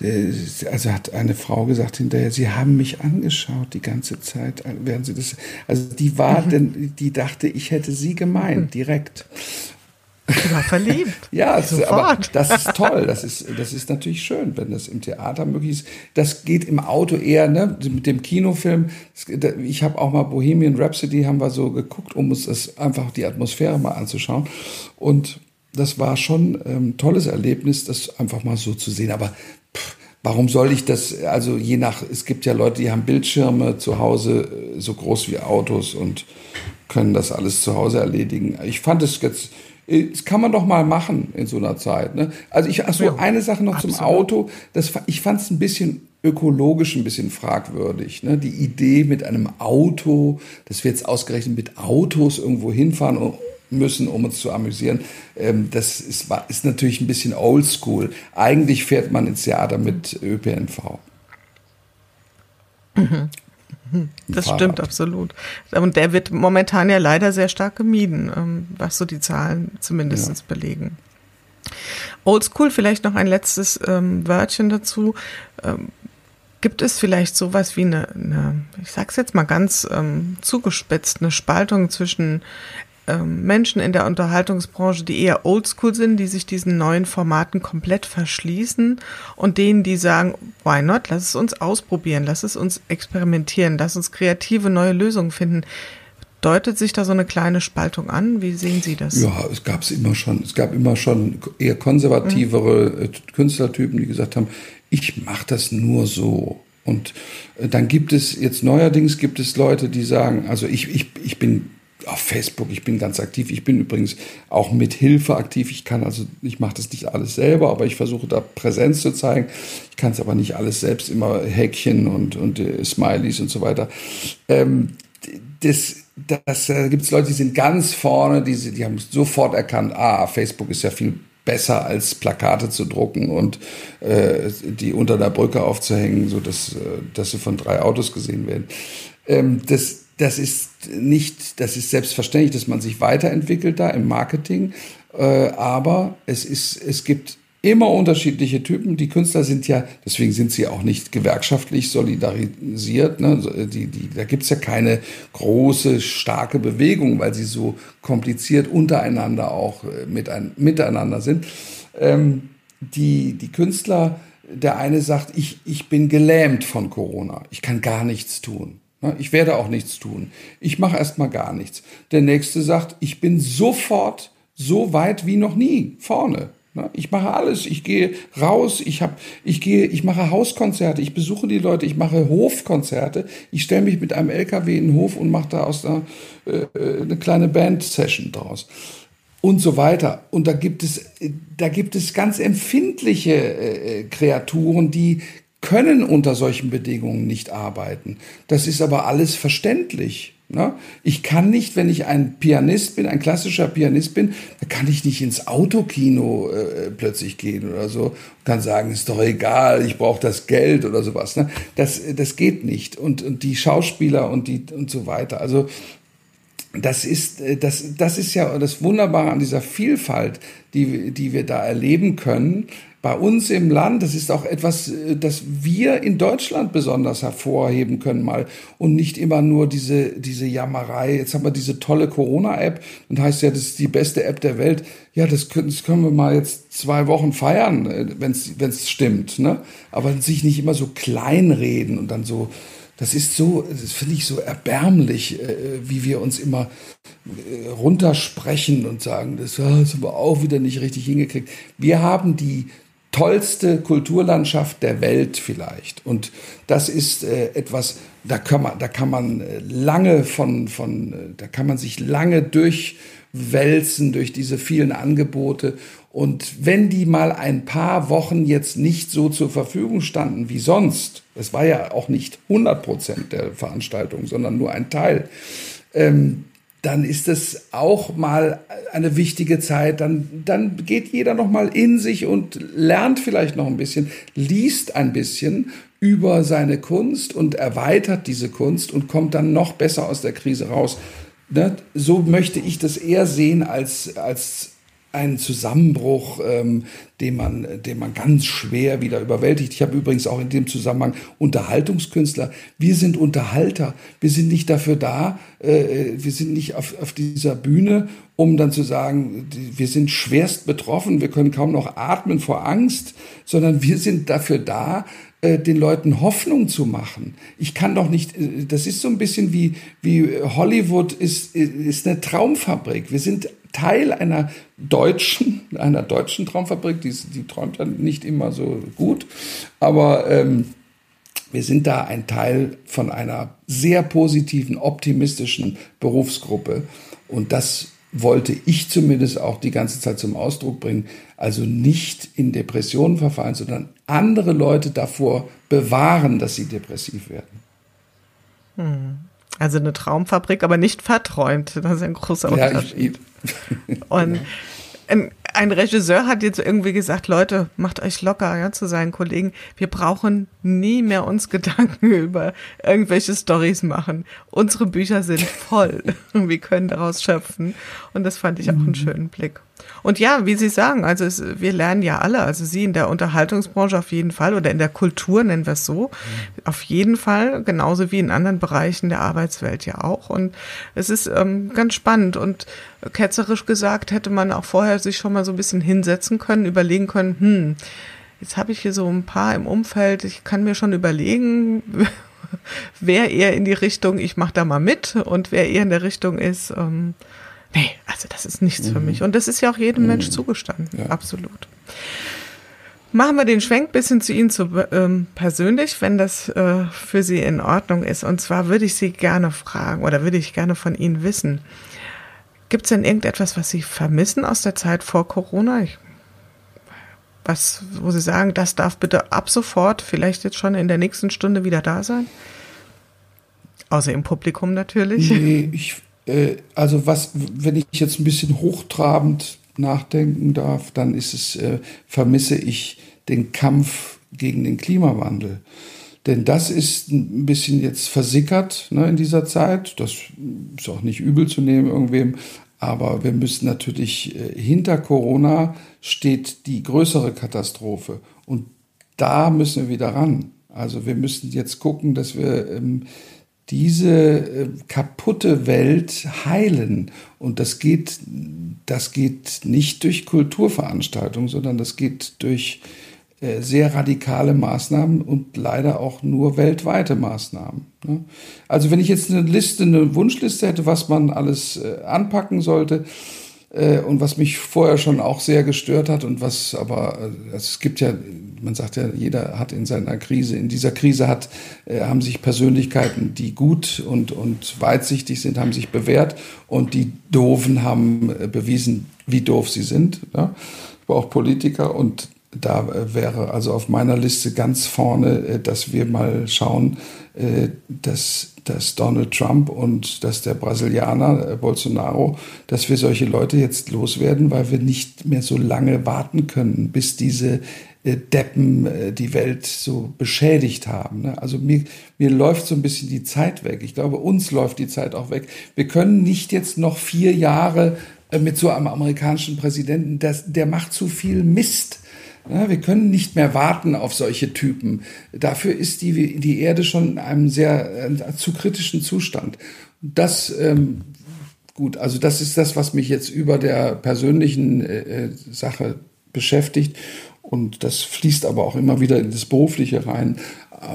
also hat eine Frau gesagt hinterher, sie haben mich angeschaut die ganze Zeit, während sie das, also die war, mhm. denn, die dachte, ich hätte sie gemeint, mhm. direkt. Ich war verliebt. [laughs] ja, Sofort. aber das ist toll. Das ist, das ist natürlich schön, wenn das im Theater möglich ist. Das geht im Auto eher, ne, mit dem Kinofilm. Ich habe auch mal Bohemian Rhapsody haben wir so geguckt, um uns das einfach die Atmosphäre mal anzuschauen. Und das war schon ein ähm, tolles Erlebnis, das einfach mal so zu sehen. Aber warum soll ich das, also je nach, es gibt ja Leute, die haben Bildschirme zu Hause äh, so groß wie Autos und können das alles zu Hause erledigen. Ich fand es jetzt, das kann man doch mal machen in so einer Zeit. Ne? Also ich, achso, ja, eine Sache noch absolut. zum Auto. Das, ich fand es ein bisschen ökologisch ein bisschen fragwürdig. Ne? Die Idee mit einem Auto, dass wir jetzt ausgerechnet mit Autos irgendwo hinfahren müssen, um uns zu amüsieren, ähm, das ist, ist natürlich ein bisschen oldschool. Eigentlich fährt man ins Theater mit ÖPNV. Mhm. Das Fahrrad. stimmt absolut. Und der wird momentan ja leider sehr stark gemieden, ähm, was so die Zahlen zumindest ja. belegen. Oldschool, vielleicht noch ein letztes ähm, Wörtchen dazu. Ähm, gibt es vielleicht sowas wie eine, eine ich sag's jetzt mal ganz ähm, zugespitzt, eine Spaltung zwischen ähm, Menschen in der Unterhaltungsbranche, die eher oldschool sind, die sich diesen neuen Formaten komplett verschließen und denen, die sagen, why not, lass es uns ausprobieren, lass es uns experimentieren, lass uns kreative neue Lösungen finden. Deutet sich da so eine kleine Spaltung an? Wie sehen Sie das? Ja, es gab es immer schon. Es gab immer schon eher konservativere mhm. Künstlertypen, die gesagt haben, ich mache das nur so. Und äh, dann gibt es jetzt neuerdings gibt es Leute, die sagen, also ich, ich, ich bin auf Facebook, ich bin ganz aktiv. Ich bin übrigens auch mit Hilfe aktiv. Ich kann also, ich mache das nicht alles selber, aber ich versuche da Präsenz zu zeigen. Ich kann es aber nicht alles selbst, immer Häkchen und, und äh, Smileys und so weiter. Ähm, das, das äh, gibt es Leute, die sind ganz vorne, die, die haben sofort erkannt, ah, Facebook ist ja viel besser als Plakate zu drucken und äh, die unter der Brücke aufzuhängen, so dass, äh, dass sie von drei Autos gesehen werden. Ähm, das, das ist nicht, das ist selbstverständlich, dass man sich weiterentwickelt da im Marketing, äh, aber es ist, es gibt immer unterschiedliche Typen. Die Künstler sind ja, deswegen sind sie auch nicht gewerkschaftlich solidarisiert. Ne? Die, die, da gibt's ja keine große, starke Bewegung, weil sie so kompliziert untereinander auch äh, mit ein, miteinander sind. Ähm, die, die Künstler, der eine sagt, ich, ich bin gelähmt von Corona, ich kann gar nichts tun. Ich werde auch nichts tun. Ich mache erstmal gar nichts. Der nächste sagt, ich bin sofort so weit wie noch nie vorne. Ich mache alles. Ich gehe raus. Ich habe, ich gehe, ich mache Hauskonzerte. Ich besuche die Leute. Ich mache Hofkonzerte. Ich stelle mich mit einem LKW in den Hof und mache da aus einer, äh, eine kleine Band-Session draus und so weiter. Und da gibt es, da gibt es ganz empfindliche äh, Kreaturen, die können unter solchen Bedingungen nicht arbeiten. Das ist aber alles verständlich. Ne? Ich kann nicht, wenn ich ein Pianist bin, ein klassischer Pianist bin, da kann ich nicht ins Autokino äh, plötzlich gehen oder so und kann sagen, ist doch egal, ich brauche das Geld oder sowas. Ne? Das, das geht nicht. Und, und die Schauspieler und, die, und so weiter. Also das ist, äh, das, das ist ja das Wunderbare an dieser Vielfalt, die, die wir da erleben können bei uns im Land, das ist auch etwas, äh, das wir in Deutschland besonders hervorheben können mal und nicht immer nur diese, diese Jammerei. Jetzt haben wir diese tolle Corona-App und heißt ja, das ist die beste App der Welt. Ja, das können, das können wir mal jetzt zwei Wochen feiern, äh, wenn es stimmt. Ne? Aber sich nicht immer so kleinreden und dann so, das ist so, das finde ich so erbärmlich, äh, wie wir uns immer runtersprechen und sagen, das, das haben wir auch wieder nicht richtig hingekriegt. Wir haben die tollste Kulturlandschaft der Welt vielleicht. Und das ist äh, etwas, da kann man, da kann man äh, lange von, von, äh, da kann man sich lange durchwälzen durch diese vielen Angebote. Und wenn die mal ein paar Wochen jetzt nicht so zur Verfügung standen wie sonst, es war ja auch nicht 100 Prozent der Veranstaltung, sondern nur ein Teil, ähm, dann ist es auch mal eine wichtige Zeit. Dann, dann geht jeder noch mal in sich und lernt vielleicht noch ein bisschen, liest ein bisschen über seine Kunst und erweitert diese Kunst und kommt dann noch besser aus der Krise raus. Ne? So möchte ich das eher sehen als, als ein Zusammenbruch, ähm, den, man, den man ganz schwer wieder überwältigt. Ich habe übrigens auch in dem Zusammenhang Unterhaltungskünstler. Wir sind Unterhalter. Wir sind nicht dafür da, äh, wir sind nicht auf, auf dieser Bühne, um dann zu sagen, wir sind schwerst betroffen, wir können kaum noch atmen vor Angst, sondern wir sind dafür da, äh, den Leuten Hoffnung zu machen. Ich kann doch nicht, äh, das ist so ein bisschen wie, wie Hollywood ist, ist eine Traumfabrik. Wir sind Teil einer deutschen, einer deutschen Traumfabrik, die, die träumt ja nicht immer so gut, aber ähm, wir sind da ein Teil von einer sehr positiven, optimistischen Berufsgruppe und das wollte ich zumindest auch die ganze Zeit zum Ausdruck bringen. Also nicht in Depressionen verfallen, sondern andere Leute davor bewahren, dass sie depressiv werden. Hm. Also eine Traumfabrik, aber nicht verträumt. Das ist ein großer Unterschied. Ja, ich, [laughs] Und ein, ein, Regisseur hat jetzt irgendwie gesagt, Leute, macht euch locker ja, zu seinen Kollegen. Wir brauchen nie mehr uns Gedanken [laughs] über irgendwelche Stories machen. Unsere Bücher sind voll. [laughs] Wir können daraus schöpfen. Und das fand ich auch einen mhm. schönen Blick. Und ja, wie Sie sagen, also es, wir lernen ja alle, also Sie in der Unterhaltungsbranche auf jeden Fall oder in der Kultur nennen wir es so, auf jeden Fall, genauso wie in anderen Bereichen der Arbeitswelt ja auch. Und es ist ähm, ganz spannend und ketzerisch gesagt hätte man auch vorher sich schon mal so ein bisschen hinsetzen können, überlegen können, hm, jetzt habe ich hier so ein paar im Umfeld, ich kann mir schon überlegen, [laughs] wer eher in die Richtung, ich mache da mal mit und wer eher in der Richtung ist, ähm, nee, also das ist nichts mhm. für mich. Und das ist ja auch jedem mhm. Mensch zugestanden, ja. absolut. Machen wir den Schwenk bisschen zu Ihnen zu, ähm, persönlich, wenn das äh, für Sie in Ordnung ist. Und zwar würde ich Sie gerne fragen oder würde ich gerne von Ihnen wissen. Gibt es denn irgendetwas, was Sie vermissen aus der Zeit vor Corona? Ich, was, wo Sie sagen, das darf bitte ab sofort, vielleicht jetzt schon in der nächsten Stunde wieder da sein? Außer im Publikum natürlich. Nee, ich, äh, also was, wenn ich jetzt ein bisschen hochtrabend nachdenken darf, dann ist es, äh, vermisse ich den Kampf gegen den Klimawandel. Denn das ist ein bisschen jetzt versickert ne, in dieser Zeit. Das ist auch nicht übel zu nehmen irgendwem. Aber wir müssen natürlich, äh, hinter Corona steht die größere Katastrophe. Und da müssen wir wieder ran. Also wir müssen jetzt gucken, dass wir ähm, diese äh, kaputte Welt heilen. Und das geht, das geht nicht durch Kulturveranstaltungen, sondern das geht durch sehr radikale Maßnahmen und leider auch nur weltweite Maßnahmen. Ne? Also wenn ich jetzt eine Liste, eine Wunschliste hätte, was man alles äh, anpacken sollte, und was mich vorher schon auch sehr gestört hat und was aber, es gibt ja man sagt ja, jeder hat in seiner Krise, in dieser Krise hat, äh, haben sich Persönlichkeiten, die gut und, und weitsichtig sind, haben sich bewährt und die Doofen haben äh, bewiesen, wie doof sie sind. Ja? War auch Politiker und da äh, wäre also auf meiner Liste ganz vorne, äh, dass wir mal schauen, äh, dass, dass Donald Trump und dass der Brasilianer Bolsonaro, dass wir solche Leute jetzt loswerden, weil wir nicht mehr so lange warten können, bis diese Deppen die Welt so beschädigt haben. Ne? Also mir, mir läuft so ein bisschen die Zeit weg. Ich glaube, uns läuft die Zeit auch weg. Wir können nicht jetzt noch vier Jahre mit so einem amerikanischen Präsidenten, das, der macht zu viel Mist. Ja, wir können nicht mehr warten auf solche Typen. Dafür ist die, die Erde schon in einem sehr äh, zu kritischen Zustand. Das, ähm, gut, also das ist das, was mich jetzt über der persönlichen äh, Sache beschäftigt. Und das fließt aber auch immer wieder in das Berufliche rein.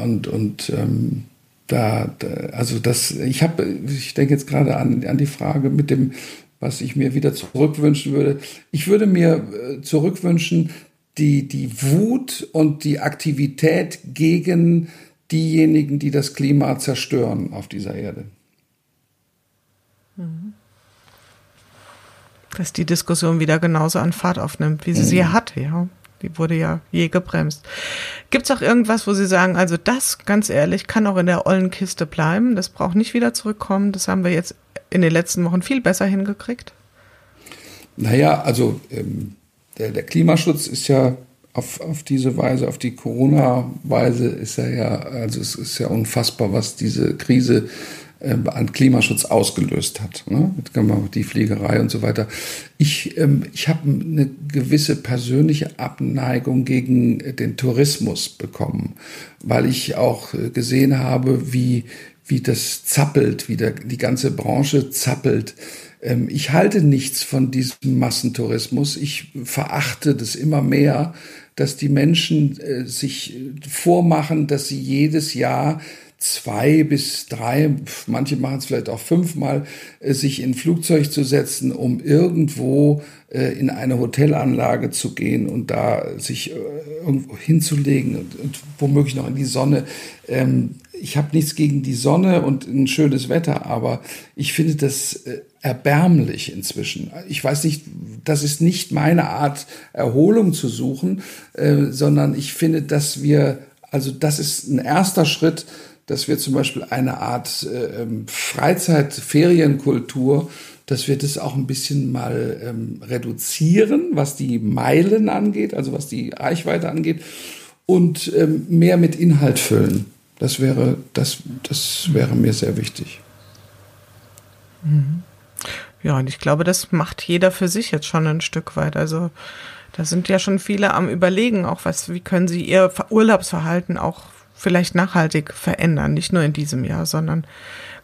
Und, und ähm, da, da, also das, ich habe, ich denke jetzt gerade an, an die Frage mit dem, was ich mir wieder zurückwünschen würde. Ich würde mir äh, zurückwünschen, die, die Wut und die Aktivität gegen diejenigen, die das Klima zerstören auf dieser Erde. Mhm. Dass die Diskussion wieder genauso an Fahrt aufnimmt, wie sie mhm. sie hatte, ja. Die wurde ja je gebremst. Gibt es auch irgendwas, wo Sie sagen, also das, ganz ehrlich, kann auch in der ollen Kiste bleiben. Das braucht nicht wieder zurückkommen. Das haben wir jetzt in den letzten Wochen viel besser hingekriegt. Naja, also ähm, der, der Klimaschutz ist ja auf, auf diese Weise, auf die Corona-Weise ist er ja, also es ist ja unfassbar, was diese Krise äh, an Klimaschutz ausgelöst hat. Ne? Die Fliegerei und so weiter. Ich, ähm, ich habe eine gewisse persönliche Abneigung gegen den Tourismus bekommen, weil ich auch äh, gesehen habe, wie, wie das zappelt, wie der, die ganze Branche zappelt. Ähm, ich halte nichts von diesem Massentourismus. Ich verachte das immer mehr, dass die Menschen äh, sich vormachen, dass sie jedes Jahr zwei bis drei, manche machen es vielleicht auch fünfmal, äh, sich in ein Flugzeug zu setzen, um irgendwo äh, in eine Hotelanlage zu gehen und da sich äh, irgendwo hinzulegen und, und womöglich noch in die Sonne. Ähm, ich habe nichts gegen die Sonne und ein schönes Wetter, aber ich finde das erbärmlich inzwischen. Ich weiß nicht, das ist nicht meine Art, Erholung zu suchen, sondern ich finde, dass wir, also das ist ein erster Schritt, dass wir zum Beispiel eine Art äh, ähm, Freizeit, Ferienkultur, dass wir das auch ein bisschen mal ähm, reduzieren, was die Meilen angeht, also was die Reichweite angeht, und ähm, mehr mit Inhalt füllen. Das wäre, das, das wäre mir sehr wichtig. Mhm. Ja, und ich glaube, das macht jeder für sich jetzt schon ein Stück weit. Also da sind ja schon viele am Überlegen, auch was, wie können sie ihr Urlaubsverhalten auch vielleicht nachhaltig verändern, nicht nur in diesem Jahr, sondern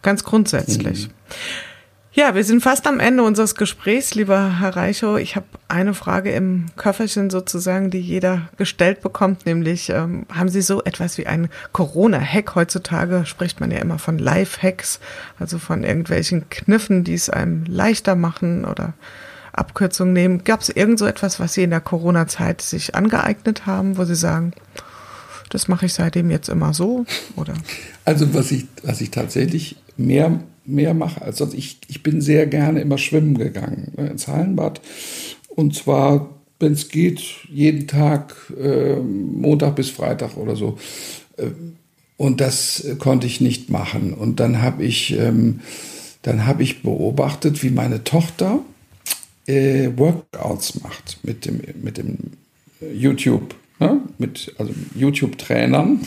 ganz grundsätzlich. Mhm. Ja, wir sind fast am Ende unseres Gesprächs, lieber Herr Reichow. Ich habe eine Frage im Köfferchen sozusagen, die jeder gestellt bekommt, nämlich ähm, haben Sie so etwas wie einen Corona-Hack? Heutzutage spricht man ja immer von Life-Hacks, also von irgendwelchen Kniffen, die es einem leichter machen oder Abkürzungen nehmen. Gab es irgend so etwas, was Sie in der Corona-Zeit sich angeeignet haben, wo Sie sagen, das mache ich seitdem jetzt immer so, oder? [laughs] Also was ich, was ich tatsächlich mehr mehr mache als sonst. Ich, ich bin sehr gerne immer schwimmen gegangen ne, ins Hallenbad. Und zwar, wenn es geht, jeden Tag, äh, Montag bis Freitag oder so. Äh, und das konnte ich nicht machen. Und dann habe ich, ähm, dann ich beobachtet, wie meine Tochter äh, Workouts macht mit dem, mit dem YouTube, ne? mit also YouTube-Trainern.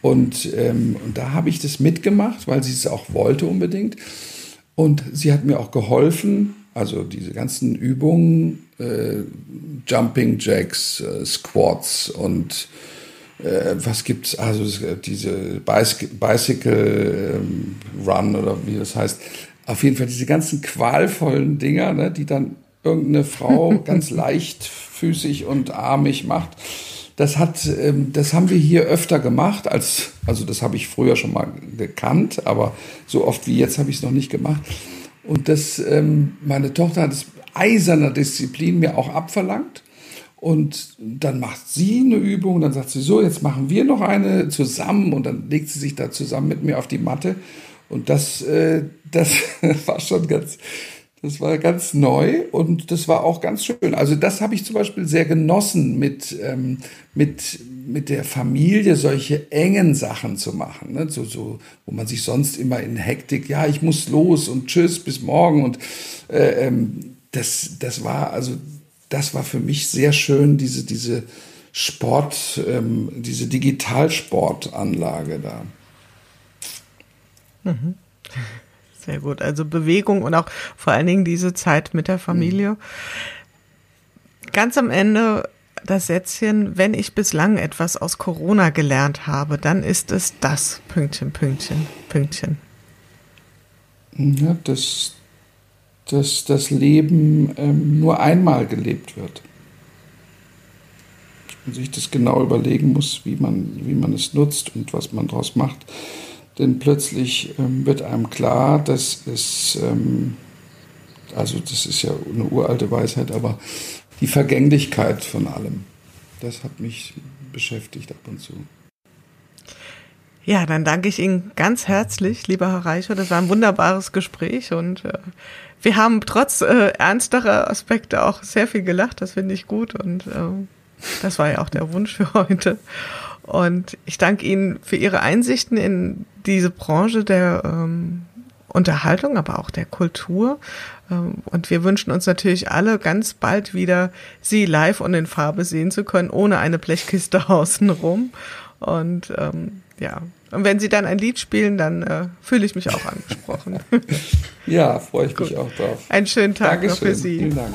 Und, ähm, und da habe ich das mitgemacht, weil sie es auch wollte unbedingt. Und sie hat mir auch geholfen, also diese ganzen Übungen, äh, Jumping Jacks, äh, Squats und äh, was gibt's, also diese Bicycle, Bicycle ähm, Run oder wie das heißt. Auf jeden Fall diese ganzen qualvollen Dinger, ne, die dann irgendeine Frau [laughs] ganz leichtfüßig und armig macht. Das hat, ähm, das haben wir hier öfter gemacht, als, also das habe ich früher schon mal gekannt, aber so oft wie jetzt habe ich es noch nicht gemacht. Und das, ähm, meine Tochter hat es eiserner Disziplin mir auch abverlangt. Und dann macht sie eine Übung, dann sagt sie so, jetzt machen wir noch eine zusammen und dann legt sie sich da zusammen mit mir auf die Matte. Und das, äh, [laughs] das war schon ganz, das war ganz neu und das war auch ganz schön. Also das habe ich zum Beispiel sehr genossen, mit, ähm, mit, mit der Familie solche engen Sachen zu machen. Ne? So, so, wo man sich sonst immer in Hektik, ja, ich muss los und tschüss, bis morgen. Und äh, ähm, das, das war, also das war für mich sehr schön, diese, diese Sport, ähm, diese Digitalsportanlage da. Mhm. Sehr gut. Also Bewegung und auch vor allen Dingen diese Zeit mit der Familie. Mhm. Ganz am Ende das Sätzchen, wenn ich bislang etwas aus Corona gelernt habe, dann ist es das Pünktchen, Pünktchen, Pünktchen. Ja, dass, dass das Leben ähm, nur einmal gelebt wird. Man sich das genau überlegen muss, wie man, wie man es nutzt und was man daraus macht. Denn plötzlich ähm, wird einem klar, dass es, ähm, also das ist ja eine uralte Weisheit, aber die Vergänglichkeit von allem, das hat mich beschäftigt ab und zu. Ja, dann danke ich Ihnen ganz herzlich, lieber Herr Reicher. Das war ein wunderbares Gespräch und äh, wir haben trotz äh, ernsterer Aspekte auch sehr viel gelacht. Das finde ich gut und äh, das war ja auch der Wunsch für heute. Und ich danke Ihnen für Ihre Einsichten in diese Branche der ähm, Unterhaltung, aber auch der Kultur. Ähm, und wir wünschen uns natürlich alle ganz bald wieder, Sie live und in Farbe sehen zu können, ohne eine Blechkiste [laughs] außenrum. Und ähm, ja, und wenn Sie dann ein Lied spielen, dann äh, fühle ich mich auch angesprochen. [laughs] ja, freue ich mich auch drauf. Einen schönen Tag Dankeschön. noch für Sie. Vielen Dank.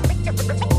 Thank [laughs] you.